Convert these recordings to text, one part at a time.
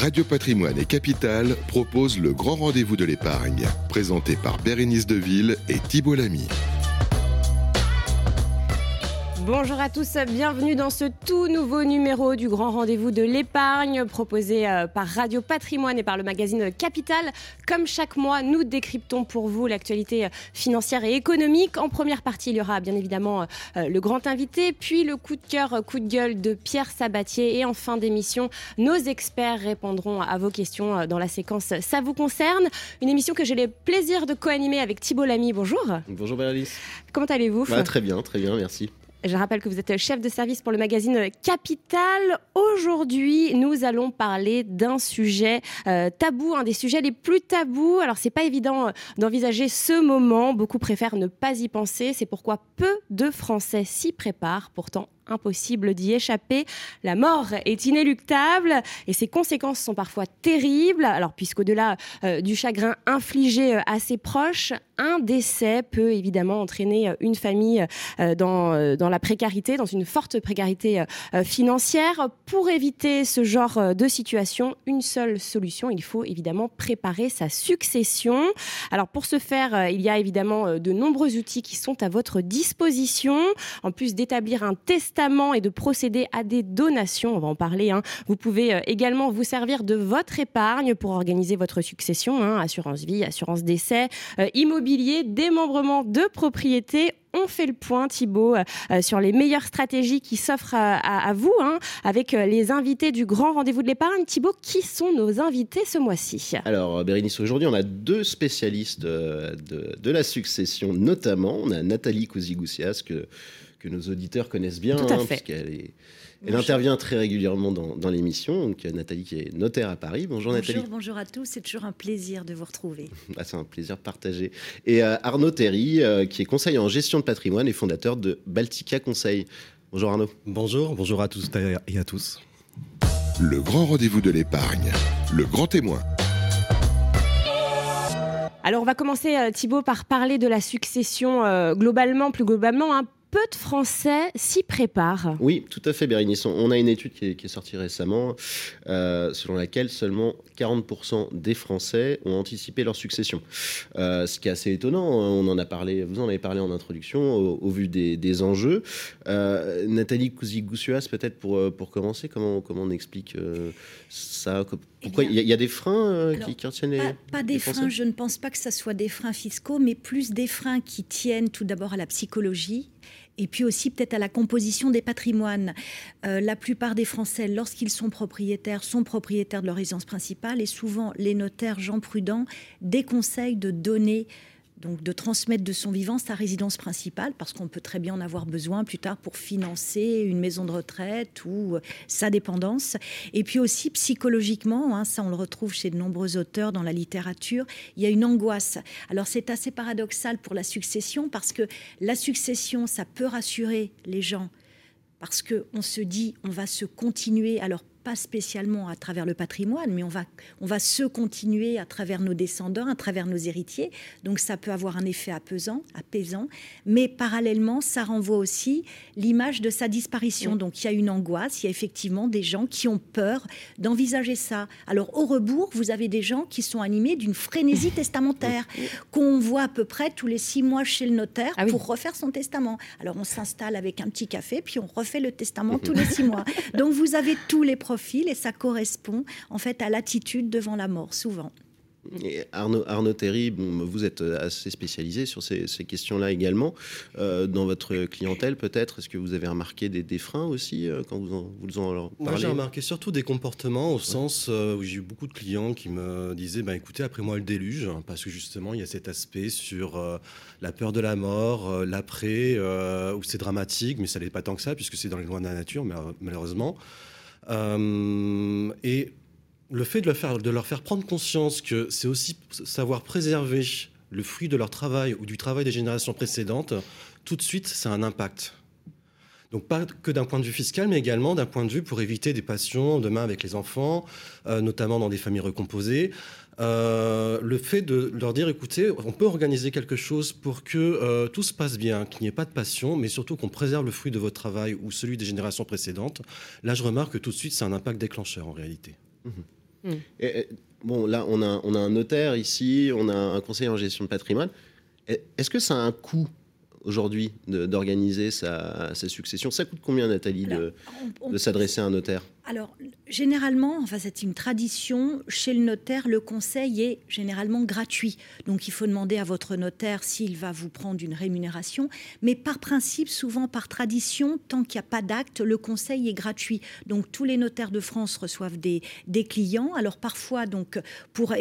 Radio Patrimoine et Capital proposent le grand rendez-vous de l'épargne, présenté par Bérénice Deville et Thibault Lamy. Bonjour à tous, bienvenue dans ce tout nouveau numéro du grand rendez-vous de l'épargne proposé euh, par Radio Patrimoine et par le magazine Capital. Comme chaque mois, nous décryptons pour vous l'actualité euh, financière et économique. En première partie, il y aura bien évidemment euh, le grand invité, puis le coup de cœur, coup de gueule de Pierre Sabatier et en fin d'émission, nos experts répondront à vos questions dans la séquence Ça vous concerne. Une émission que j'ai le plaisir de co-animer avec Thibault Lamy. Bonjour. Bonjour Bérénice. Comment allez-vous? Bah, Très bien, très bien, merci. Je rappelle que vous êtes chef de service pour le magazine Capital. Aujourd'hui, nous allons parler d'un sujet euh, tabou, un des sujets les plus tabous. Alors, c'est pas évident euh, d'envisager ce moment. Beaucoup préfèrent ne pas y penser. C'est pourquoi peu de Français s'y préparent. Pourtant, impossible d'y échapper. La mort est inéluctable et ses conséquences sont parfois terribles. Alors, puisqu'au-delà euh, du chagrin infligé euh, à ses proches, un décès peut évidemment entraîner euh, une famille dans, dans la précarité, dans une forte précarité financière. Pour éviter ce genre de situation, une seule solution, il faut évidemment préparer sa succession. Alors, pour ce faire, il y a évidemment de nombreux outils qui sont à votre disposition. En plus d'établir un testament, et de procéder à des donations. On va en parler. Hein. Vous pouvez euh, également vous servir de votre épargne pour organiser votre succession, hein. assurance vie, assurance décès, euh, immobilier, démembrement de propriété on fait le point, Thibault, euh, sur les meilleures stratégies qui s'offrent à, vous, hein, avec les invités du grand rendez-vous de l'épargne. Thibault, qui sont nos invités ce mois-ci? Alors, Bérénice, aujourd'hui, on a deux spécialistes de, de, la succession, notamment. On a Nathalie Cousigoussias, que que nos auditeurs connaissent bien, hein, puisqu'elle elle intervient très régulièrement dans, l'émission. Donc Nathalie qui est notaire à Paris. Bonjour, Nathalie. Bonjour à tous. C'est toujours un plaisir de vous retrouver. Ah, c'est un plaisir partagé. Et euh, Arnaud Terry, euh, qui est conseiller en gestion de patrimoine et fondateur de Baltica Conseil. Bonjour Arnaud. Bonjour, bonjour à tous et à tous. Le grand rendez-vous de l'épargne, le grand témoin. Alors on va commencer euh, Thibault par parler de la succession globalement, plus globalement. Hein peu de Français s'y préparent. Oui, tout à fait, Bérénice. On a une étude qui est, sortie récemment, euh, selon laquelle seulement 40% des Français ont anticipé leur succession. Euh, ce qui est assez étonnant. On en a parlé, vous en avez parlé en introduction, au, vu des, enjeux. Euh, Nathalie Cousy-Goussuas, peut-être pour, pour commencer, comment, comment on explique ça? Pourquoi il y, a des freins qui, qui retiennent les. Pas, des freins, je ne pense pas que ce soit des freins fiscaux, mais plus des freins qui tiennent tout d'abord à la psychologie et puis aussi peut-être à la composition des patrimoines. Euh, la plupart des Français, lorsqu'ils sont propriétaires, sont propriétaires de leur résidence principale et souvent les notaires, Jean Prudent, déconseillent de donner donc de transmettre de son vivant sa résidence principale, parce qu'on peut très bien en avoir besoin plus tard pour financer une maison de retraite ou euh, sa dépendance. Et puis aussi psychologiquement, hein, ça on le retrouve chez de nombreux auteurs dans la littérature, il y a une angoisse. Alors c'est assez paradoxal pour la succession, parce que la succession, ça peut rassurer les gens parce qu'on se dit on va se continuer alors pas spécialement à travers le patrimoine, mais on va, on va se continuer à travers nos descendants, à travers nos héritiers. Donc ça peut avoir un effet apaisant, apaisant mais parallèlement, ça renvoie aussi l'image de sa disparition. Donc il y a une angoisse, il y a effectivement des gens qui ont peur d'envisager ça. Alors au rebours, vous avez des gens qui sont animés d'une frénésie testamentaire, qu'on voit à peu près tous les six mois chez le notaire ah pour refaire son testament. Alors on s'installe avec un petit café, puis on refait le testament tous les six mois. Donc vous avez tous les et ça correspond en fait à l'attitude devant la mort, souvent. Et Arnaud, Arnaud Terry, vous êtes assez spécialisé sur ces, questions-là également. Euh, dans votre clientèle, peut-être, est-ce que vous avez remarqué des, freins aussi euh, quand vous en, vous en parlez? Moi, j'ai remarqué surtout des comportements au sens euh, où j'ai eu beaucoup de clients qui me disaient bah, écoutez, après moi le déluge, hein, parce que justement, il y a cet aspect sur la peur de la mort, l'après, où c'est dramatique, mais ça n'est pas tant que ça, puisque c'est dans les lois de la nature, malheureusement. Euh, et le fait de leur, faire, prendre conscience que c'est aussi savoir préserver le fruit de leur travail ou du travail des générations précédentes, tout de suite, ça a un impact. Donc pas que d'un point de vue fiscal, mais également d'un point de vue pour éviter des passions demain avec les enfants, euh, notamment dans des familles recomposées. Euh, le fait de leur dire, écoutez, on peut organiser quelque chose pour que euh, tout se passe bien, qu'il n'y ait pas de passion, mais surtout qu'on préserve le fruit de votre travail ou celui des générations précédentes. Là, je remarque que tout de suite, c'est un impact déclencheur en réalité. Mmh. Mm. bon, là, on a, on a un notaire ici, on a un conseiller en gestion de patrimoine. Est-ce que ça a un coût aujourd'hui d'organiser sa, succession Ça coûte combien, Nathalie, de, de s'adresser à un notaire? Alors, généralement, enfin, c'est une tradition, chez le notaire, le conseil est généralement gratuit. Donc, il faut demander à votre notaire s'il va vous prendre une rémunération. Mais par principe, souvent par tradition, tant qu'il n'y a pas d'acte, le conseil est gratuit. Donc, tous les notaires de France reçoivent des, clients. Alors, parfois, donc, pour,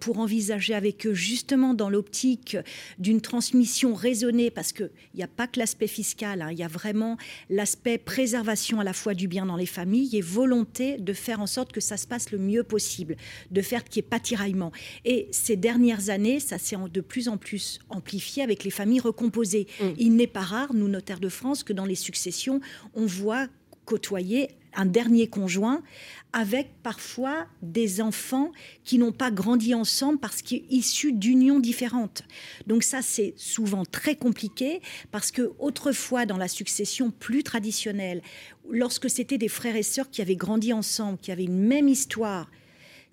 pour envisager avec eux, justement, dans l'optique d'une transmission raisonnée, parce qu'il n'y a pas que l'aspect fiscal, hein, il y a vraiment l'aspect préservation à la fois du bien dans les familles et volonté de faire en sorte que ça se passe le mieux possible, de faire qu'il n'y ait pas tiraillement. Et ces dernières années, ça s'est de plus en plus amplifié avec les familles recomposées. Mm. Il n'est pas rare, nous notaires de France, que dans les successions, on voit côtoyer un dernier conjoint avec parfois des enfants qui n'ont pas grandi ensemble parce qu'ils sont issus d'unions différentes. Donc ça, c'est souvent très compliqué parce que autrefois, dans la succession plus traditionnelle, lorsque c'était des frères et sœurs qui avaient grandi ensemble, qui avaient une même histoire,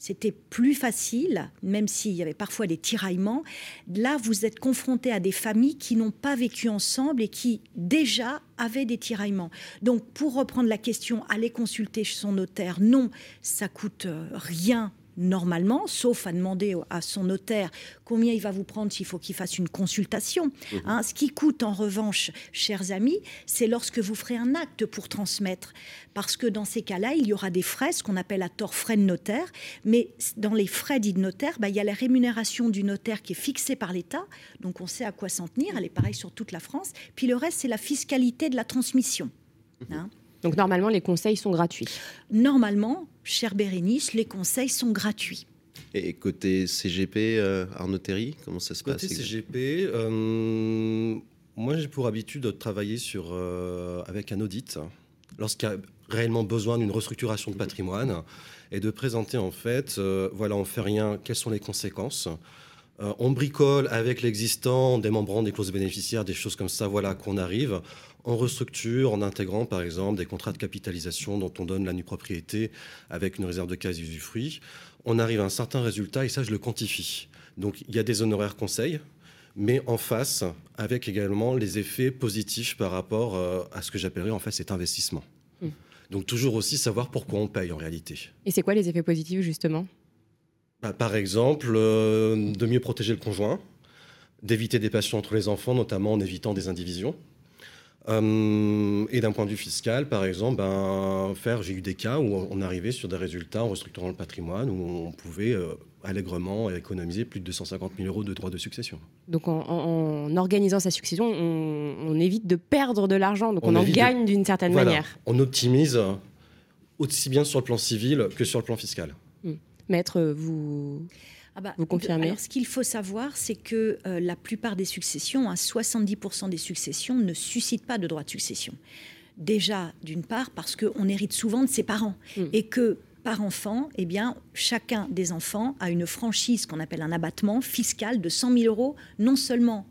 c'était plus facile, même s'il y avait parfois des tiraillements. Là, vous êtes confronté à des familles qui n'ont pas vécu ensemble et qui déjà avaient des tiraillements. Donc, pour reprendre la question, aller consulter son notaire, non, ça coûte euh, rien normalement, sauf à demander à son notaire combien il va vous prendre s'il faut qu'il fasse une consultation. Mmh. Hein. ce qui coûte en revanche, chers amis, c'est lorsque vous ferez un acte pour transmettre. Parce que dans ces cas-là, il y aura des frais, ce qu'on appelle à tort frais de notaire. Mais dans les frais dits de notaire, bah, il y a la rémunération du notaire qui est fixée par l'État. Donc on sait à quoi s'en tenir. Elle est pareille sur toute la France. Puis le reste, c'est la fiscalité de la transmission. Mmh. Hein. Donc normalement, les conseils sont gratuits. Normalement, cher Bérénice, les conseils sont gratuits. Et côté CGP, euh, Arnaud Théry, comment ça se passe Côté CGP, euh, moi j'ai pour habitude de travailler sur, euh, avec un audit lorsqu'il y a réellement besoin d'une restructuration de patrimoine et de présenter en fait, voilà, on fait rien, quelles sont les conséquences on bricole avec l'existant, démembrant des clauses bénéficiaires, des choses comme ça, voilà, qu'on arrive on restructure en intégrant par exemple des contrats de capitalisation dont on donne la nue propriété avec une réserve de quasi-usufruit. On arrive à un certain résultat et ça je le quantifie. Donc il y a des honoraires conseils, mais en face avec également les effets positifs par rapport euh, à ce que j'appellerais en fait cet investissement. Hmm. Donc toujours aussi savoir pourquoi on paye en réalité. Et c'est quoi les effets positifs justement? Bah, Par exemple, euh, de mieux protéger le conjoint, d'éviter des passions entre les enfants, notamment en évitant des indivisions. Euh, et d'un point de vue fiscal, par exemple, ben, faire, j'ai eu des cas où on arrivait sur des résultats en restructurant le patrimoine où on pouvait euh, allègrement économiser plus de 250 000 euros de droits de succession. Donc en, organisant sa succession, on, évite de perdre de l'argent, donc on, en gagne d'une certaine manière. On optimise aussi bien sur le plan civil que sur le plan fiscal. Hmm. Maître, vous... Ah bah, Vous confirmez Alors, ce qu'il faut savoir, c'est que euh, la plupart des successions, à 70% des successions, ne suscitent pas de droit de succession. Déjà, d'une part, parce qu'on hérite souvent de ses parents hmm. et que par enfant, eh bien, chacun des enfants a une franchise qu'on appelle un abattement fiscal de 100 000 euros, non seulement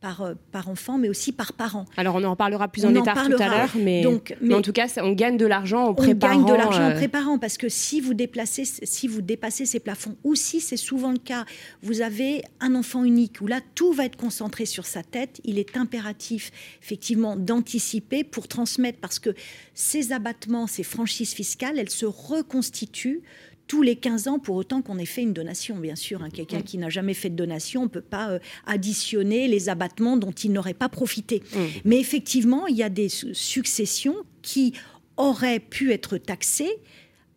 par, euh, par enfant, mais aussi par parent. Alors on en parlera plus en détail tout à l'heure, mais, en tout cas, on gagne de l'argent en préparant. On gagne de l'argent en euh, préparant parce que si vous déplacez, si vous dépassez ces plafonds, ou si c'est souvent le cas, vous avez un enfant unique où là tout va être concentré sur sa tête. Il est impératif effectivement d'anticiper pour transmettre parce que ces abattements, ces franchises fiscales, elles se reconstituent tous les 15 ans pour autant qu'on ait fait une donation, bien sûr. Hein. Quelqu'un qui n'a jamais fait de donation, on ne peut pas euh, additionner les abattements dont il n'aurait pas profité. Mm. Mais effectivement, il y a des successions qui auraient pu être taxées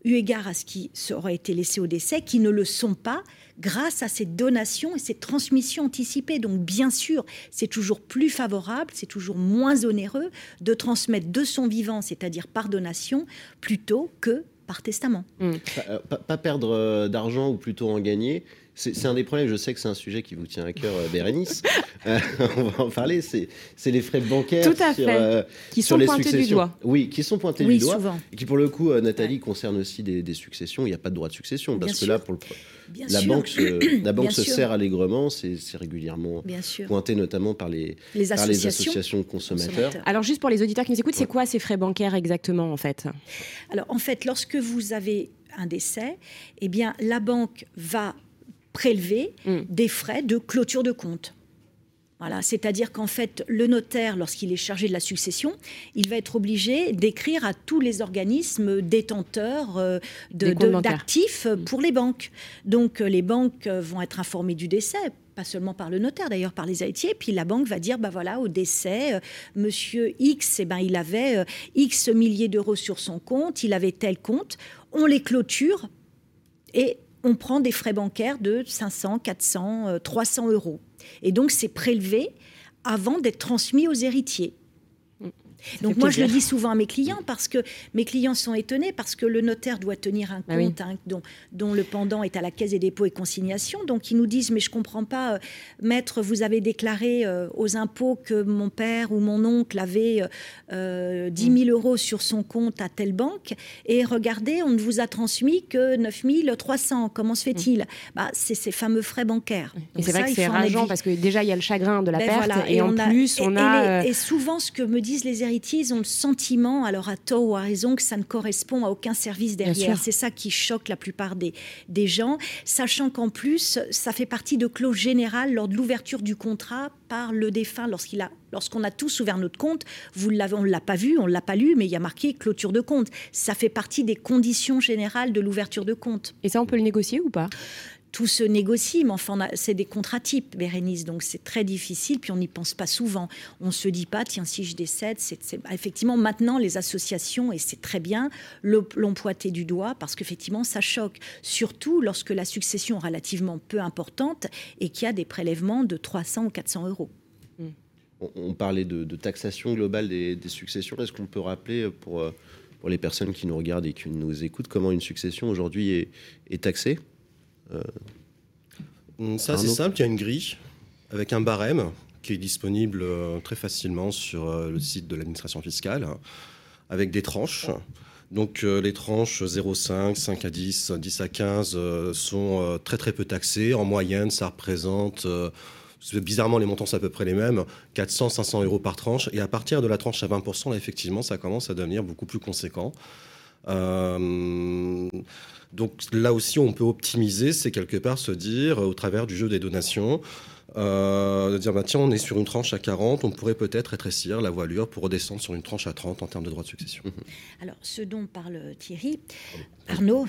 eu égard à ce qui aurait été laissé au décès, qui ne le sont pas grâce à ces donations et ces transmissions anticipées. Donc bien sûr, c'est toujours plus favorable, c'est toujours moins onéreux de transmettre de son vivant, c'est-à-dire par donation, plutôt que par testament. Mm. Pas, perdre euh, d'argent ou plutôt en gagner c'est un des problèmes. Je sais que c'est un sujet qui vous tient à cœur, Bérénice. on va en parler. C'est les frais bancaires. Tout à fait. qui sont pointés du doigt. Oui, qui sont pointés du doigt. Et qui, pour le coup, Nathalie, concernent aussi des, successions. Il n'y a pas de droit de succession. parce que là, pour le la banque se, la banque se sert allègrement, c'est régulièrement pointé notamment par les, les, associations, de consommateurs. Alors juste pour les auditeurs qui nous écoutent, c'est quoi ces frais bancaires exactement en fait? Alors en fait, lorsque vous avez un décès, eh bien la banque va prélever mm. des frais de clôture de compte c'est-à-dire qu'en fait, le notaire, lorsqu'il est chargé de la succession, il va être obligé d'écrire à tous les organismes détenteurs euh, d'actifs mm. pour les banques. Donc, euh, les banques euh, vont être informées du décès pas seulement par le notaire, d'ailleurs par les héritiers. Puis la banque va dire, bah voilà, au décès, Monsieur X, eh ben, il avait X milliers d'euros sur son compte, il avait tel compte. On les clôture et on prend des frais bancaires de 500, 400, 300 euros. Et donc, c'est prélevé avant d'être transmis aux héritiers. Donc moi, je le dis souvent à mes clients parce que mes clients sont étonnés parce que le notaire doit tenir un bah compte hein, dont, dont, le pendant est à la caisse des dépôts et consignations. Donc ils nous disent mais je comprends pas, euh, maître, vous avez déclaré euh, aux impôts que mon père ou mon oncle avait euh, 10 000 euros sur son compte à telle banque et regardez, on ne vous a transmis que 9 300. Comment se fait-il mm. bah, C'est ces fameux frais bancaires. Et c'est vrai que c'est rageant parce que déjà il y a le chagrin de la ben perte et, en plus on a... Et, souvent ce que me disent les héritiers ont le sentiment, alors à tort ou à raison, que ça ne correspond à aucun service derrière. C'est ça qui choque la plupart des, des gens, sachant qu'en plus, ça fait partie de clause générale lors de l'ouverture du contrat par le défunt lorsqu'il a lorsqu'on a tous ouvert notre compte, vous l'avez, on ne l'a pas vu, on ne l'a pas lu, mais il y a marqué clôture de compte. Ça fait partie des conditions générales de l'ouverture de compte. Et ça, on peut le négocier ou pas? Tout se négocie, mais enfin, c'est des contrats types, Bérénice, donc c'est très difficile, puis on n'y pense pas souvent. On ne se dit pas, tiens, si je décède, c'est effectivement maintenant les associations, et c'est très bien, l'ont pointé du doigt, parce qu'effectivement, ça choque, surtout lorsque la succession est relativement peu importante et qu'il y a des prélèvements de 300 ou 400 euros. On, parlait de, taxation globale des, successions. Est-ce qu'on peut rappeler pour, euh, pour les personnes qui nous regardent et qui nous écoutent comment une succession aujourd'hui est, taxée? euh, ça, c'est simple. Il y a une grille avec un barème qui est disponible euh, très facilement sur euh, le site de l'administration fiscale, avec des tranches. Donc les tranches 0,5, 5 à 10, 10 à 15 sont très très peu taxées. En moyenne, ça représente, bizarrement les montants sont à peu près les mêmes, 400, 500 euros par tranche. Et à partir de la tranche à 20%, là effectivement, ça commence à devenir beaucoup plus conséquent. Euh, donc là aussi, on peut optimiser, c'est quelque part se dire, au travers du jeu des donations, euh, de dire bah, tiens, on est sur une tranche à 40, on pourrait peut-être rétrécir la voilure pour redescendre sur une tranche à 30 en termes de droits de succession. Alors, ce dont parle Thierry, Arnaud,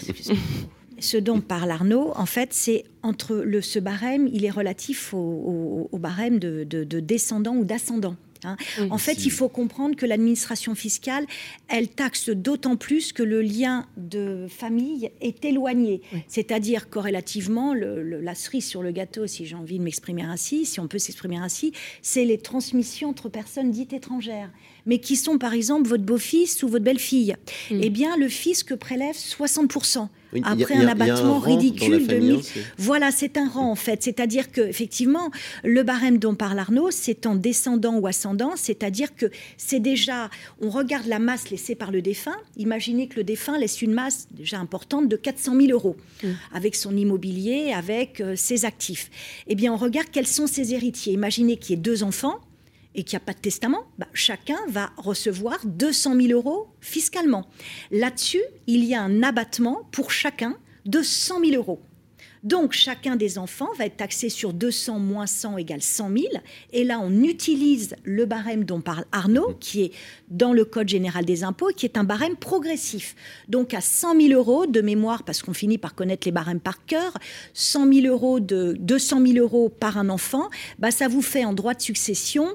ce dont parle Arnaud, en fait, c'est entre le, ce barème, il est relatif au, barème de, de, de descendant ou d'ascendant. Hein. En fait, il faut comprendre que l'administration fiscale, elle taxe d'autant plus que le lien de famille est éloigné. C'est-à-dire corrélativement, la cerise sur le gâteau, si j'ai envie de m'exprimer ainsi, si on peut s'exprimer ainsi, c'est les transmissions entre personnes dites étrangères mais qui sont par exemple votre beau-fils ou votre belle-fille, mm. eh bien le fisc prélève 60%. après un abattement ridicule de 1000. Voilà, c'est un rang en fait. C'est-à-dire que effectivement, le barème dont parle Arnaud, c'est en descendant ou ascendant. C'est-à-dire que c'est déjà, on regarde la masse laissée par le défunt. Imaginez que le défunt laisse une masse déjà importante de 400 000 euros mm. avec son immobilier, avec euh, ses actifs. Eh bien, on regarde quels sont ses héritiers. Imaginez qu'il y ait deux enfants et qu'il n'y a pas de testament, bah, chacun va recevoir 200 000 euros fiscalement. Là-dessus, il y a un abattement pour chacun de 100 000 euros. Donc chacun des enfants va être taxé sur 200 moins 100 égale 100 000. Et là, on utilise le barème dont parle Arnaud, qui est dans le Code général des impôts, qui est un barème progressif. Donc à 100 000 euros de mémoire, parce qu'on finit par connaître les barèmes par cœur, 100 000 euros de 200 000 euros par un enfant, bah, ça vous fait en droit de succession,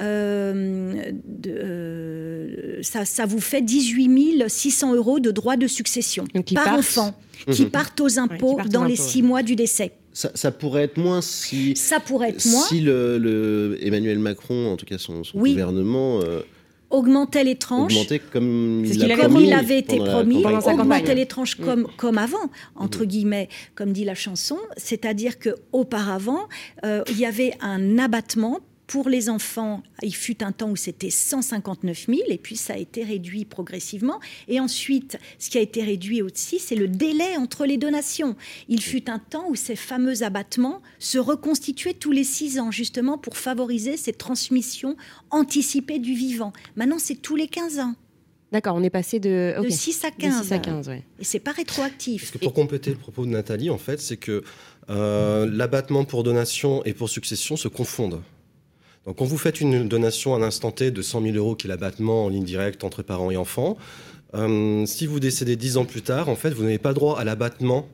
euh, euh, ça, vous fait 18 600 euros de droit de succession par enfant qui mhm. partent aux impôts dans les six mois du décès. Ça, pourrait être moins si. Ça pourrait être moins. Si le, Emmanuel Macron, en tout cas son, gouvernement, euh, augmentait les tranches. Comme il avait comme promis il avait été la promis, campagne. les tranches comme, comme avant, entre guillemets, comme dit la chanson. C'est-à-dire qu'auparavant, euh, il y avait un abattement pour les enfants. Il fut un temps où c'était 159 000 et puis ça a été réduit progressivement. Et ensuite, ce qui a été réduit aussi, c'est le délai entre les donations. Il fut un temps où ces fameux abattements se reconstituaient tous les six ans, justement pour favoriser cette transmission anticipée du vivant. Maintenant, c'est tous les 15 ans. D'accord, on est passé de, ok. De 6 à De 15. 6 à 15, ouais. Et c'est pas rétroactif. Parce que pour compléter le propos de Nathalie, en fait, c'est que euh, l'abattement pour donation et pour succession se confondent. Donc, quand vous faites une donation à l'instant T de 100 000 euros, qui est l'abattement en ligne directe entre parents et enfants, euh, si vous décédez 10 ans plus tard, en fait, vous n'avez pas droit à l'abattement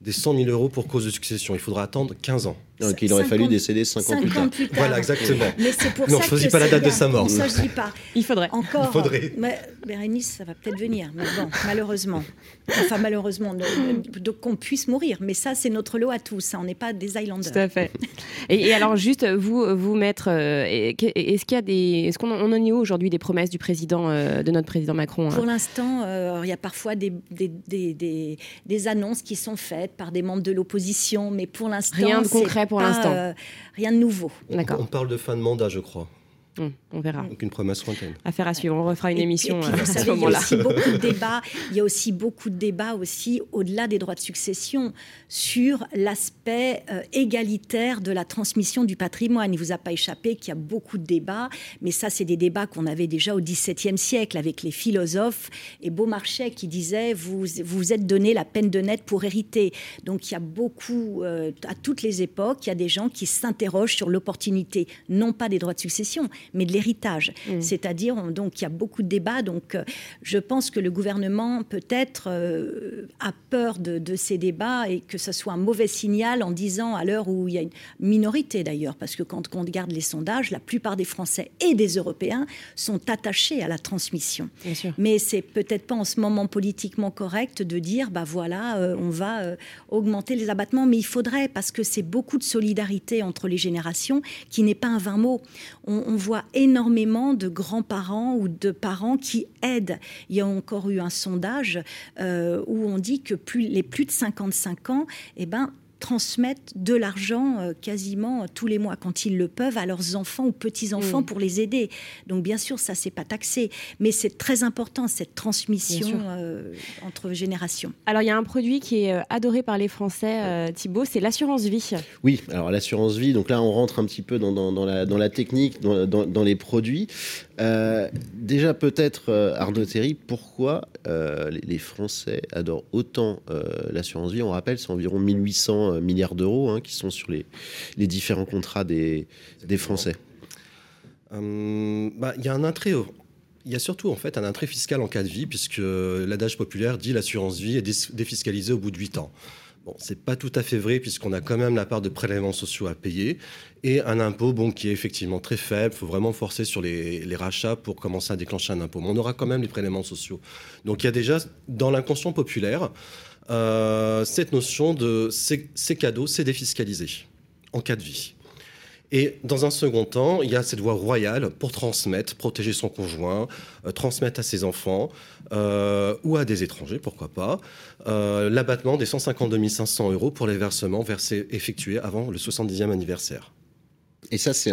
des 100 000 euros pour cause de succession. Il faudra attendre 15 ans. Donc il aurait fallu 50 décéder 5 ans plus 5 tard. ans plus tard. Voilà, exactement. Mais c'est pour Non, ça je choisis pas la date de sa mort. Ça, je dis pas. Il faudrait. Encore. Il faudrait. Mais Bérénice, ça va peut-être venir. Mais bon, malheureusement. Enfin, malheureusement, de- de- qu'on puisse mourir. Mais ça, c'est notre lot à tous. hein. On n'est pas des Islanders. Tout à fait. Et, et alors juste vous vous mettre, euh, est-ce qu'il y a des, est-ce qu'on en- on en est où aujourd'hui des promesses du président, euh, de notre président Macron hein? Pour l'instant, euh, il y a parfois des, des, des- des- des annonces qui sont faites par des membres de l'opposition, mais pour l'instant, Rien de concret pour l'instant. euh, rien de nouveau. D'accord. On parle de fin de mandat, je crois. Hum, on verra. Donc une promesse lointaine. Affaire à suivre. On refera une Et- émission puis, euh, à savez, ce il y a moment-là. aussi beaucoup de débats. Il y a aussi beaucoup de débats aussi au-delà des droits de succession sur l'aspect euh, égalitaire de la transmission du patrimoine. Il vous a pas échappé qu'il y a beaucoup de débats, mais ça, c'est des débats qu'on avait déjà au XVIIe siècle avec les philosophes et Beaumarchais qui disait vous vous êtes donné la peine de naître pour hériter. Donc il y a beaucoup euh, à toutes les époques, il y a des gens qui s'interrogent sur l'opportunité non pas des droits de succession, mais de l'héritage. C'est-à-dire on- donc il y a beaucoup de débats. Donc euh, je pense que le gouvernement peut-être euh, a peur de, de ces débats et que ce soit un mauvais signal en disant à l'heure où il y a une minorité d'ailleurs, parce que quand on regarde les sondages, la plupart des Français et des Européens sont attachés à la transmission. Bien sûr. Mais c'est peut-être pas en ce moment politiquement correct de dire, bah voilà, euh, on va euh, augmenter les abattements, mais il faudrait parce que c'est beaucoup de solidarité entre les générations qui n'est pas un vain mot. On, on voit énormément de grands-parents ou de parents qui aident. Il y a encore eu un sondage euh, où on dit que les plus de 55 ans, eh ben transmettent de l'argent euh, quasiment tous les mois quand ils le peuvent à leurs enfants ou petits-enfants Mm. pour les aider. Donc bien sûr, ça c'est pas taxé, mais c'est très important cette transmission euh, entre générations. Alors il y a un produit qui est euh, adoré par les Français, euh, Thibault, c'est l'assurance vie. Oui, alors l'assurance vie, donc là on rentre un petit peu dans, dans- dans la, dans la technique, dans, dans- dans les produits. Euh, déjà peut-être, euh, Arnaud Théry, pourquoi euh, les, les Français adorent autant euh, l'assurance vie? On rappelle, c'est environ 1800 euh, milliards d'euros hein, qui sont sur les, les différents contrats des, des Français. Bah, Il y a un au- Il y a surtout en fait un attrait fiscal en cas de vie, puisque l'adage populaire dit l'assurance vie est défiscalisée au bout de 8 ans. Bon, c'est pas tout à fait vrai, puisqu'on a quand même la part de prélèvements sociaux à payer et un impôt bon, qui est effectivement très faible. Il faut vraiment forcer sur les, rachats pour commencer à déclencher un impôt. Mais on aura quand même les prélèvements sociaux. Donc il y a déjà dans l'inconscient populaire euh, cette notion de ces cadeaux, c'est défiscalisé en cas de vie. Et dans un second temps, il y a cette voie royale pour transmettre, protéger son conjoint, euh, transmettre à ses enfants euh, ou à des étrangers, pourquoi pas, euh, l'abattement des 152 500 euros pour les versements versés, effectués avant le 70e anniversaire. Et ça, c'est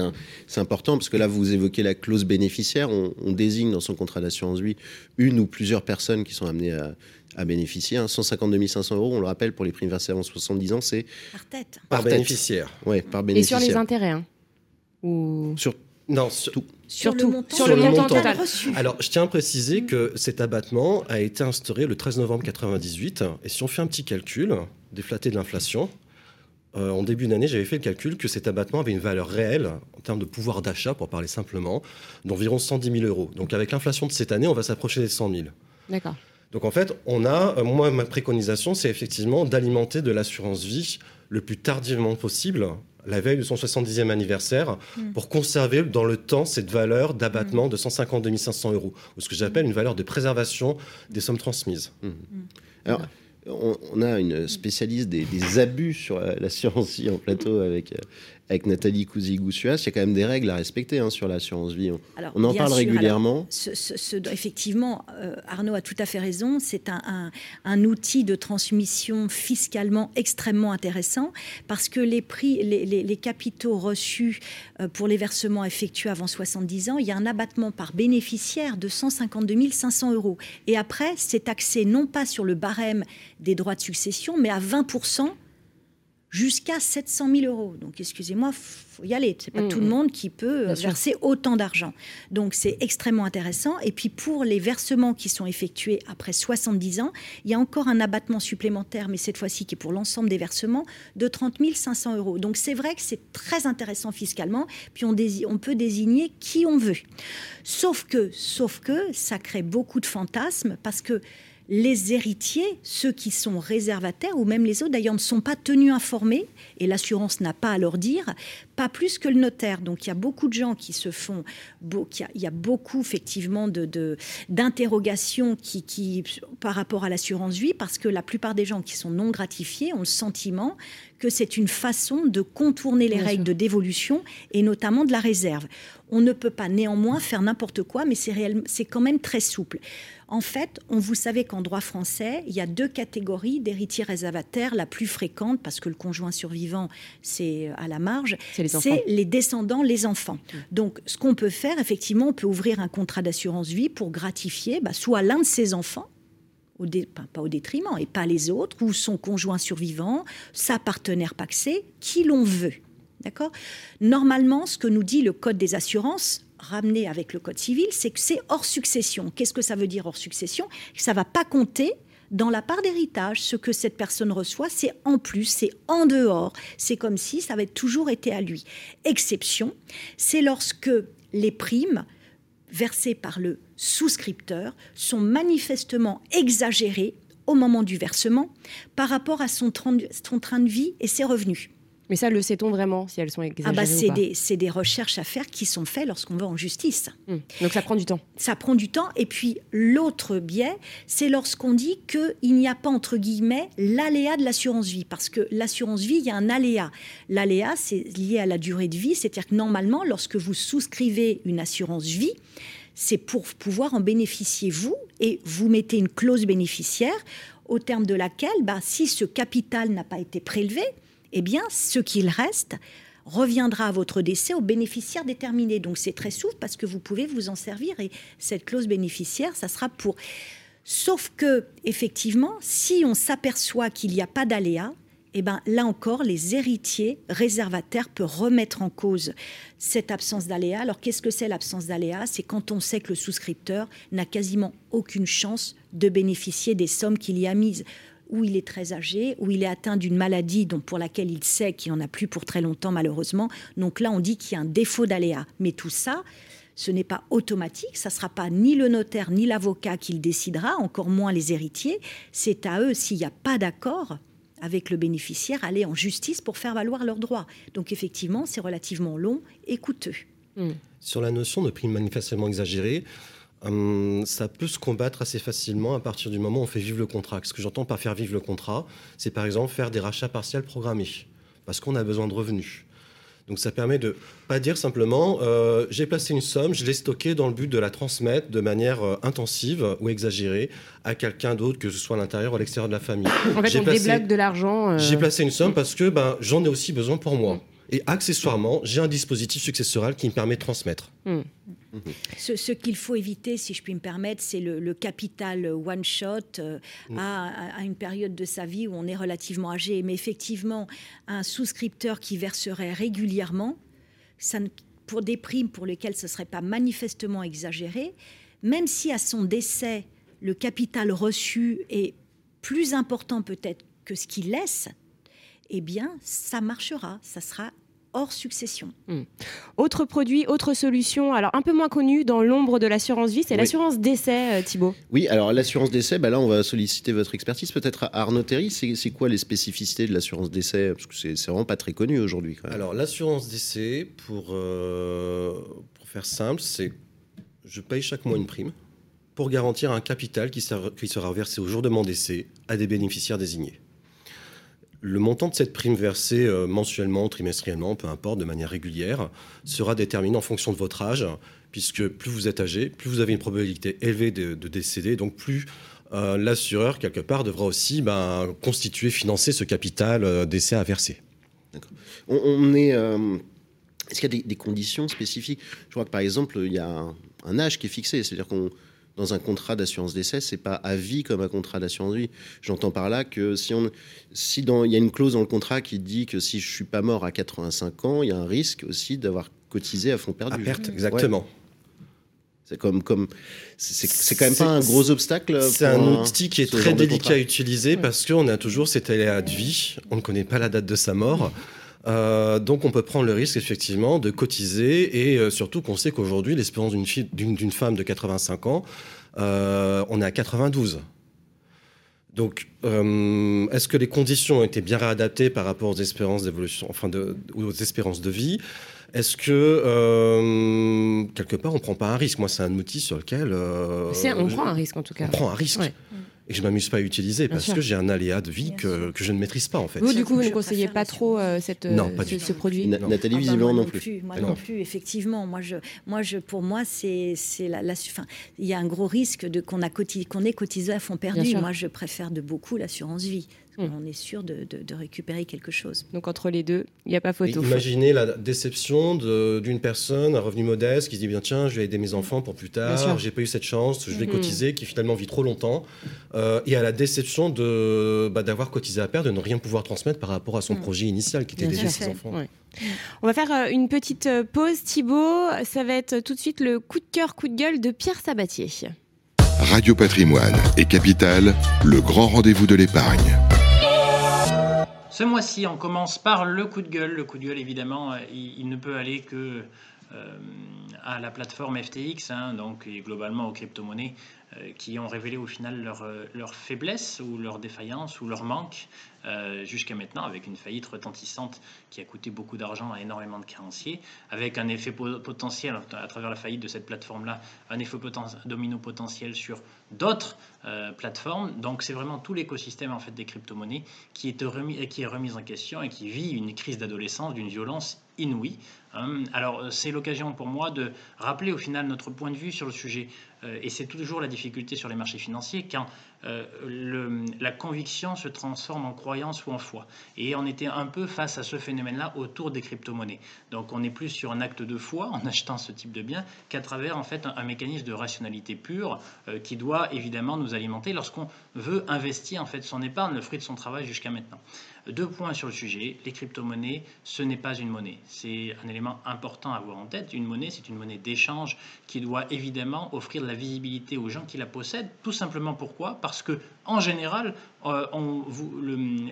important parce que là, vous évoquez la clause bénéficiaire. On, on désigne dans son contrat d'assurance vie une ou plusieurs personnes qui sont amenées à, à bénéficier. hein. 152 500 euros, on le rappelle, pour les primes versées avant 70 ans, c'est Par tête. Par, Par tête. bénéficiaire. ouais, par Et bénéficiaire. sur les intérêts. hein. Ou... Sur Non, sur- tout. Le montant, sur Sur le le montant montant. total. reçu. Alors, je tiens à préciser que cet abattement a été instauré le 13 novembre 98. Et si on fait un petit calcul, déflaté de l'inflation, euh, en début d'année, j'avais fait le calcul que cet abattement avait une valeur réelle, en termes de pouvoir d'achat, pour parler simplement, d'environ 110 000 euros. Donc, avec l'inflation de cette année, on va s'approcher des 100 000. D'accord. Donc, en fait, on a, euh, moi, ma préconisation, c'est effectivement d'alimenter de l'assurance vie le plus tardivement possible, la veille de son 70e anniversaire, Mm. pour conserver dans le temps cette valeur d'abattement de 152 500 euros, ou ce que j'appelle une valeur de préservation des sommes transmises. Alors, on, a une spécialiste des, abus sur l'assurance vie en plateau avec, euh, avec Nathalie Cousy-Goussuas. Il y a quand même des règles à respecter hein, sur l'assurance vie. On, en parle régulièrement. effectivement, euh, Arnaud a tout à fait raison. C'est un, outil de transmission fiscalement extrêmement intéressant parce que les prix, les, capitaux reçus euh, pour les versements effectués avant 70 ans, il y a un abattement par bénéficiaire de 152 500 euros. Et après, c'est taxé non pas sur le barème des droits de succession, mais à 20 jusqu'à 700 000 euros. Donc, excusez-moi, faut y aller. C'est pas mmh, tout le mmh. monde qui peut verser autant d'argent. Donc, c'est extrêmement intéressant. Et puis, pour les versements qui sont effectués après 70 ans, il y a encore un abattement supplémentaire, mais cette fois-ci qui est pour l'ensemble des versements, de 30 500 euros. Donc, c'est vrai que c'est très intéressant fiscalement. Puis, on, on peut désigner qui on veut. Sauf que, sauf que, ça crée beaucoup de fantasmes parce que les héritiers, ceux qui sont réservataires ou même les autres d'ailleurs ne sont pas tenus informés et l'assurance n'a pas à leur dire, pas plus que le notaire. Donc il y a beaucoup de gens qui se font, il y a beaucoup effectivement de d'interrogations qui, qui par rapport à l'assurance vie parce que la plupart des gens qui sont non gratifiés ont le sentiment que c'est une façon de contourner les règles de dévolution et notamment de la réserve. On ne peut pas néanmoins faire n'importe quoi, mais c'est quand même très souple. En fait, on vous savez qu'en droit français, il y a deux catégories d'héritiers réservataires. La plus fréquente, parce que le conjoint survivant, c'est à la marge, c'est les, descendants, les enfants. Mmh. Donc, ce qu'on peut faire, effectivement, on peut ouvrir un contrat d'assurance vie pour gratifier bah, soit l'un de ses enfants, au pas au détriment, et pas les autres, ou son conjoint survivant, sa partenaire paxée, qui l'on veut. D'accord? Normalement, ce que nous dit le Code des assurances, ramené avec le Code civil, c'est que c'est hors succession. Qu'est-ce que ça veut dire hors succession? Ça va pas compter dans la part d'héritage, ce que cette personne reçoit, c'est en plus, c'est en dehors. C'est comme si ça avait toujours été à lui. Exception, c'est lorsque les primes versées par le souscripteur sont manifestement exagérées au moment du versement par rapport à son train de vie et ses revenus. Mais ça, le sait-on vraiment si elles sont exagérées ah bah c'est des, des, recherches à faire qui sont faites lorsqu'on va en justice. Hmm. Donc ça prend du temps. Ça prend du temps. Et puis l'autre biais, c'est lorsqu'on dit qu'il n'y a pas, entre guillemets, l'aléa de l'assurance vie. Parce que l'assurance vie, il y a un aléa. L'aléa, c'est lié à la durée de vie. C'est-à-dire que normalement, lorsque vous souscrivez une assurance vie, c'est pour pouvoir en bénéficier vous. Et vous mettez une clause bénéficiaire au terme de laquelle, bah, si ce capital n'a pas été prélevé, eh bien, ce qu'il reste reviendra à votre décès au bénéficiaire déterminé. Donc c'est très souple parce que vous pouvez vous en servir et cette clause bénéficiaire, ça sera pour. Sauf que, effectivement, si on s'aperçoit qu'il n'y a pas d'aléa, eh ben, là encore, les héritiers réservataires peuvent remettre en cause cette absence d'aléa. Alors, qu'est-ce que c'est l'absence d'aléa? C'est quand on sait que le souscripteur n'a quasiment aucune chance de bénéficier des sommes qu'il y a mises où il est très âgé, où il est atteint d'une maladie dont pour laquelle il sait qu'il n'y en a plus pour très longtemps malheureusement. Donc là, on dit qu'il y a un défaut d'aléa. Mais tout ça, ce n'est pas automatique, ça ne sera pas ni le notaire ni l'avocat qui le décidera, encore moins les héritiers. C'est à eux, s'il n'y a pas d'accord avec le bénéficiaire, aller en justice pour faire valoir leurs droits. Donc effectivement, c'est relativement long et coûteux. Hmm. Sur la notion de prime manifestement exagérée, Hum, ça peut se combattre assez facilement à partir du moment où on fait vivre le contrat. Ce que j'entends par faire vivre le contrat, c'est par exemple faire des rachats partiels programmés, parce qu'on a besoin de revenus. Donc ça permet de pas dire simplement euh, j'ai placé une somme, je l'ai stockée dans le but de la transmettre de manière euh, intensive ou exagérée à quelqu'un d'autre, que ce soit à l'intérieur ou à l'extérieur de la famille. En fait, on débloque de l'argent. Euh, j'ai placé une somme parce que ben, j'en ai aussi besoin pour moi. Et accessoirement, j'ai un dispositif successoral qui me permet de transmettre. Hmm. Ce, qu'il faut éviter, si je puis me permettre, c'est le, capital one shot euh, mm. à, une période de sa vie où on est relativement âgé. Mais effectivement, un souscripteur qui verserait régulièrement, ça pour des primes pour lesquelles ce ne serait pas manifestement exagéré, même si à son décès, le capital reçu est plus important peut-être que ce qu'il laisse, eh bien, ça marchera, ça sera hors succession. Hmm. Autre produit, autre solution, alors un peu moins connue dans l'ombre de l'assurance vie, c'est l'assurance décès, euh, Thibault. Oui, alors l'assurance décès, bah là on va solliciter votre expertise. Peut-être à Arnaud Théry, c'est quoi les spécificités de l'assurance décès? Parce que c'est vraiment pas très connu aujourd'hui. Alors l'assurance décès, pour, euh, pour faire simple, c'est je paye chaque mois une prime pour garantir un capital qui sera, qui sera versé au jour de mon décès à des bénéficiaires désignés. Le montant de cette prime versée euh, mensuellement, trimestriellement, peu importe, de manière régulière, sera déterminé en fonction de votre âge, puisque plus vous êtes âgé, plus vous avez une probabilité élevée de, décéder, donc plus euh, l'assureur, quelque part, devra aussi ben, constituer, financer ce capital euh, décès à verser. On, est. Est-ce qu'il y a des, conditions spécifiques? Je crois que par exemple, il y a un âge qui est fixé, c'est-à-dire qu'on dans un contrat d'assurance décès, c'est pas à vie comme un contrat d'assurance vie. J'entends par là que si on, si dans, il y a une clause dans le contrat qui dit que si je suis pas mort à 85 ans, il y a un risque aussi d'avoir cotisé à fond perdu. À perte, exactement. C'est comme, comme, c'est quand même pas un gros obstacle. C'est un outil qui est très délicat à utiliser parce qu'on a toujours cet aléa de vie. On ne connaît pas la date de sa mort. Euh, donc on peut prendre le risque effectivement de cotiser et euh, surtout qu'on sait qu'aujourd'hui l'espérance d'une femme de 85 ans, euh, on est à 92. Donc, est-ce que les conditions ont été bien réadaptées par rapport aux espérances d'évolution, enfin aux espérances de vie? Est-ce que quelque part on prend pas un risque? Moi, c'est un outil sur lequel on prend un risque en tout cas. On prend un risque et je m'amuse pas à utiliser parce que j'ai un aléa de vie que, que, je ne maîtrise pas en fait. Vous du coup vous ne conseillez pas trop euh, cette, non, pas ce, produit Nathalie ah, bah, visiblement non, plus. Moi non, plus effectivement. Moi je, moi je, pour moi c'est la, la fin, il y a un gros risque de qu'on a qu'on ait cotisé à fond perdu. Moi je préfère de beaucoup l'assurance vie. On est sûr de, récupérer quelque chose. Donc entre les deux, il n'y a pas photo. imaginez la déception d'une personne, un revenu modeste, qui se dit bien tiens, je vais aider mes enfants pour plus tard, j'ai pas eu cette chance, je vais hmm. cotiser, qui finalement vit trop longtemps, euh, et à la déception de bah, d'avoir cotisé à perte, de ne rien pouvoir transmettre par rapport à son hmm. projet initial qui était d'aider ses enfants. On va faire euh, une petite euh, pause, Thibaut. Ça va être tout de suite le coup de cœur, coup de gueule de Pierre Sabatier. Radio Patrimoine et Capital, le grand rendez-vous de l'épargne. Ce mois-ci, on commence par le coup de gueule. Le coup de gueule, évidemment, euh, il, ne peut aller que euh, à la plateforme FTX, hein, donc et globalement aux crypto-monnaies, qui ont révélé au final leur, leur, faiblesse ou leur défaillance ou leur manque jusqu'à maintenant, avec une faillite retentissante qui a coûté beaucoup d'argent à énormément de créanciers, avec un effet potentiel à travers la faillite de cette plateforme-là, un effet domino potentiel sur d'autres euh, plateformes. Donc c'est vraiment tout l'écosystème en fait des crypto-monnaies qui est, remis, qui est remis en question et qui vit une crise d'adolescence d'une violence inouïe. Hein. alors c'est l'occasion pour moi de rappeler au final notre point de vue sur le sujet. Euh, et c'est toujours la difficulté sur les marchés financiers quand euh, la conviction se transforme en croyance ou en foi. Et on était un peu face à ce phénomène-là autour des crypto-monnaies. Donc on est plus sur un acte de foi en achetant ce type de bien qu'à travers en fait un, mécanisme de rationalité pure qui doit évidemment nous alimenter lorsqu'on veut investir en fait son épargne, le fruit de son travail jusqu'à maintenant. Deux points sur le sujet. Les crypto-monnaies, ce n'est pas une monnaie. C'est un élément important à avoir en tête. Une monnaie, c'est une monnaie d'échange qui doit évidemment offrir de la visibilité aux gens qui la possèdent. Tout simplement pourquoi? Parce que, en général, euh,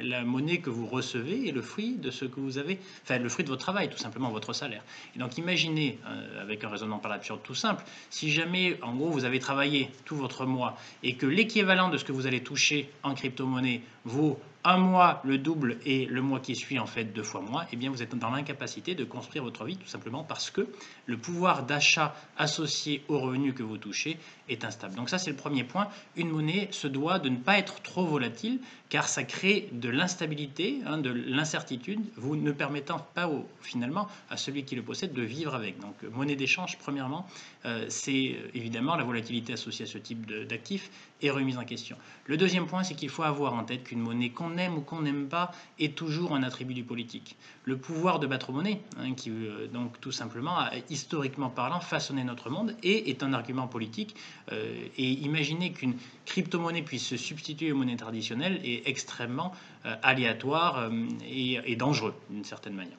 la monnaie que vous recevez est le fruit de ce que vous avez, enfin, le fruit de votre travail, tout simplement votre salaire. Et donc, imaginez, euh, avec un raisonnement par l'absurde tout simple, si jamais, en gros, vous avez travaillé tout votre mois et que l'équivalent de ce que vous allez toucher en crypto-monnaie vaut un mois le double et le mois qui suit en fait deux fois moins, eh bien vous êtes dans l'incapacité de construire votre vie tout simplement parce que le pouvoir d'achat associé au revenu que vous touchez est instable. Donc ça c'est le premier point. Une monnaie se doit de ne pas être trop volatile car ça crée de l'instabilité, hein, de l'incertitude, vous ne permettant pas finalement à celui qui le possède de vivre avec. Donc monnaie d'échange premièrement, c'est évidemment la volatilité associée à ce type d'actifs est remise en question. Le deuxième point c'est qu'il faut avoir en tête qu'une monnaie qu'on aime ou qu'on n'aime pas, est toujours un attribut du politique. Le pouvoir de battre monnaie, hein, qui euh, donc tout simplement, historiquement parlant, façonné notre monde et est un argument politique. Euh, et imaginer qu'une crypto-monnaie puisse se substituer aux monnaies traditionnelles est extrêmement euh, aléatoire et dangereux d'une certaine manière.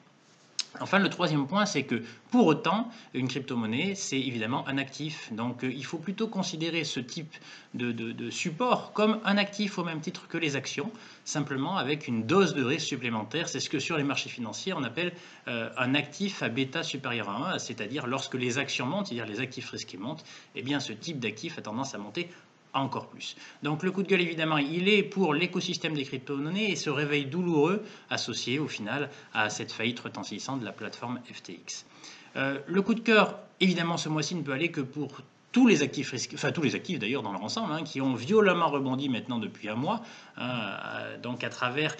Enfin, le troisième point, c'est que pour autant, une crypto-monnaie, c'est évidemment un actif. Donc, euh, il faut plutôt considérer ce type de, support comme un actif au même titre que les actions, simplement avec une dose de risque supplémentaire. C'est ce que sur les marchés financiers, on appelle euh, un actif à bêta supérieur à 1, c'est-à-dire lorsque les actions montent, c'est-à-dire les actifs risqués montent, eh bien, ce type d'actif a tendance à monter encore plus. Donc le coup de gueule, évidemment, il est pour l'écosystème des crypto-monnaies et ce réveil douloureux associé au final à cette faillite retentissante de la plateforme FTX. Euh, le coup de cœur, évidemment, ce mois-ci ne peut aller que pour tous les actifs, enfin tous les actifs d'ailleurs dans leur ensemble, hein, qui ont violemment rebondi maintenant depuis un mois, hein, donc à travers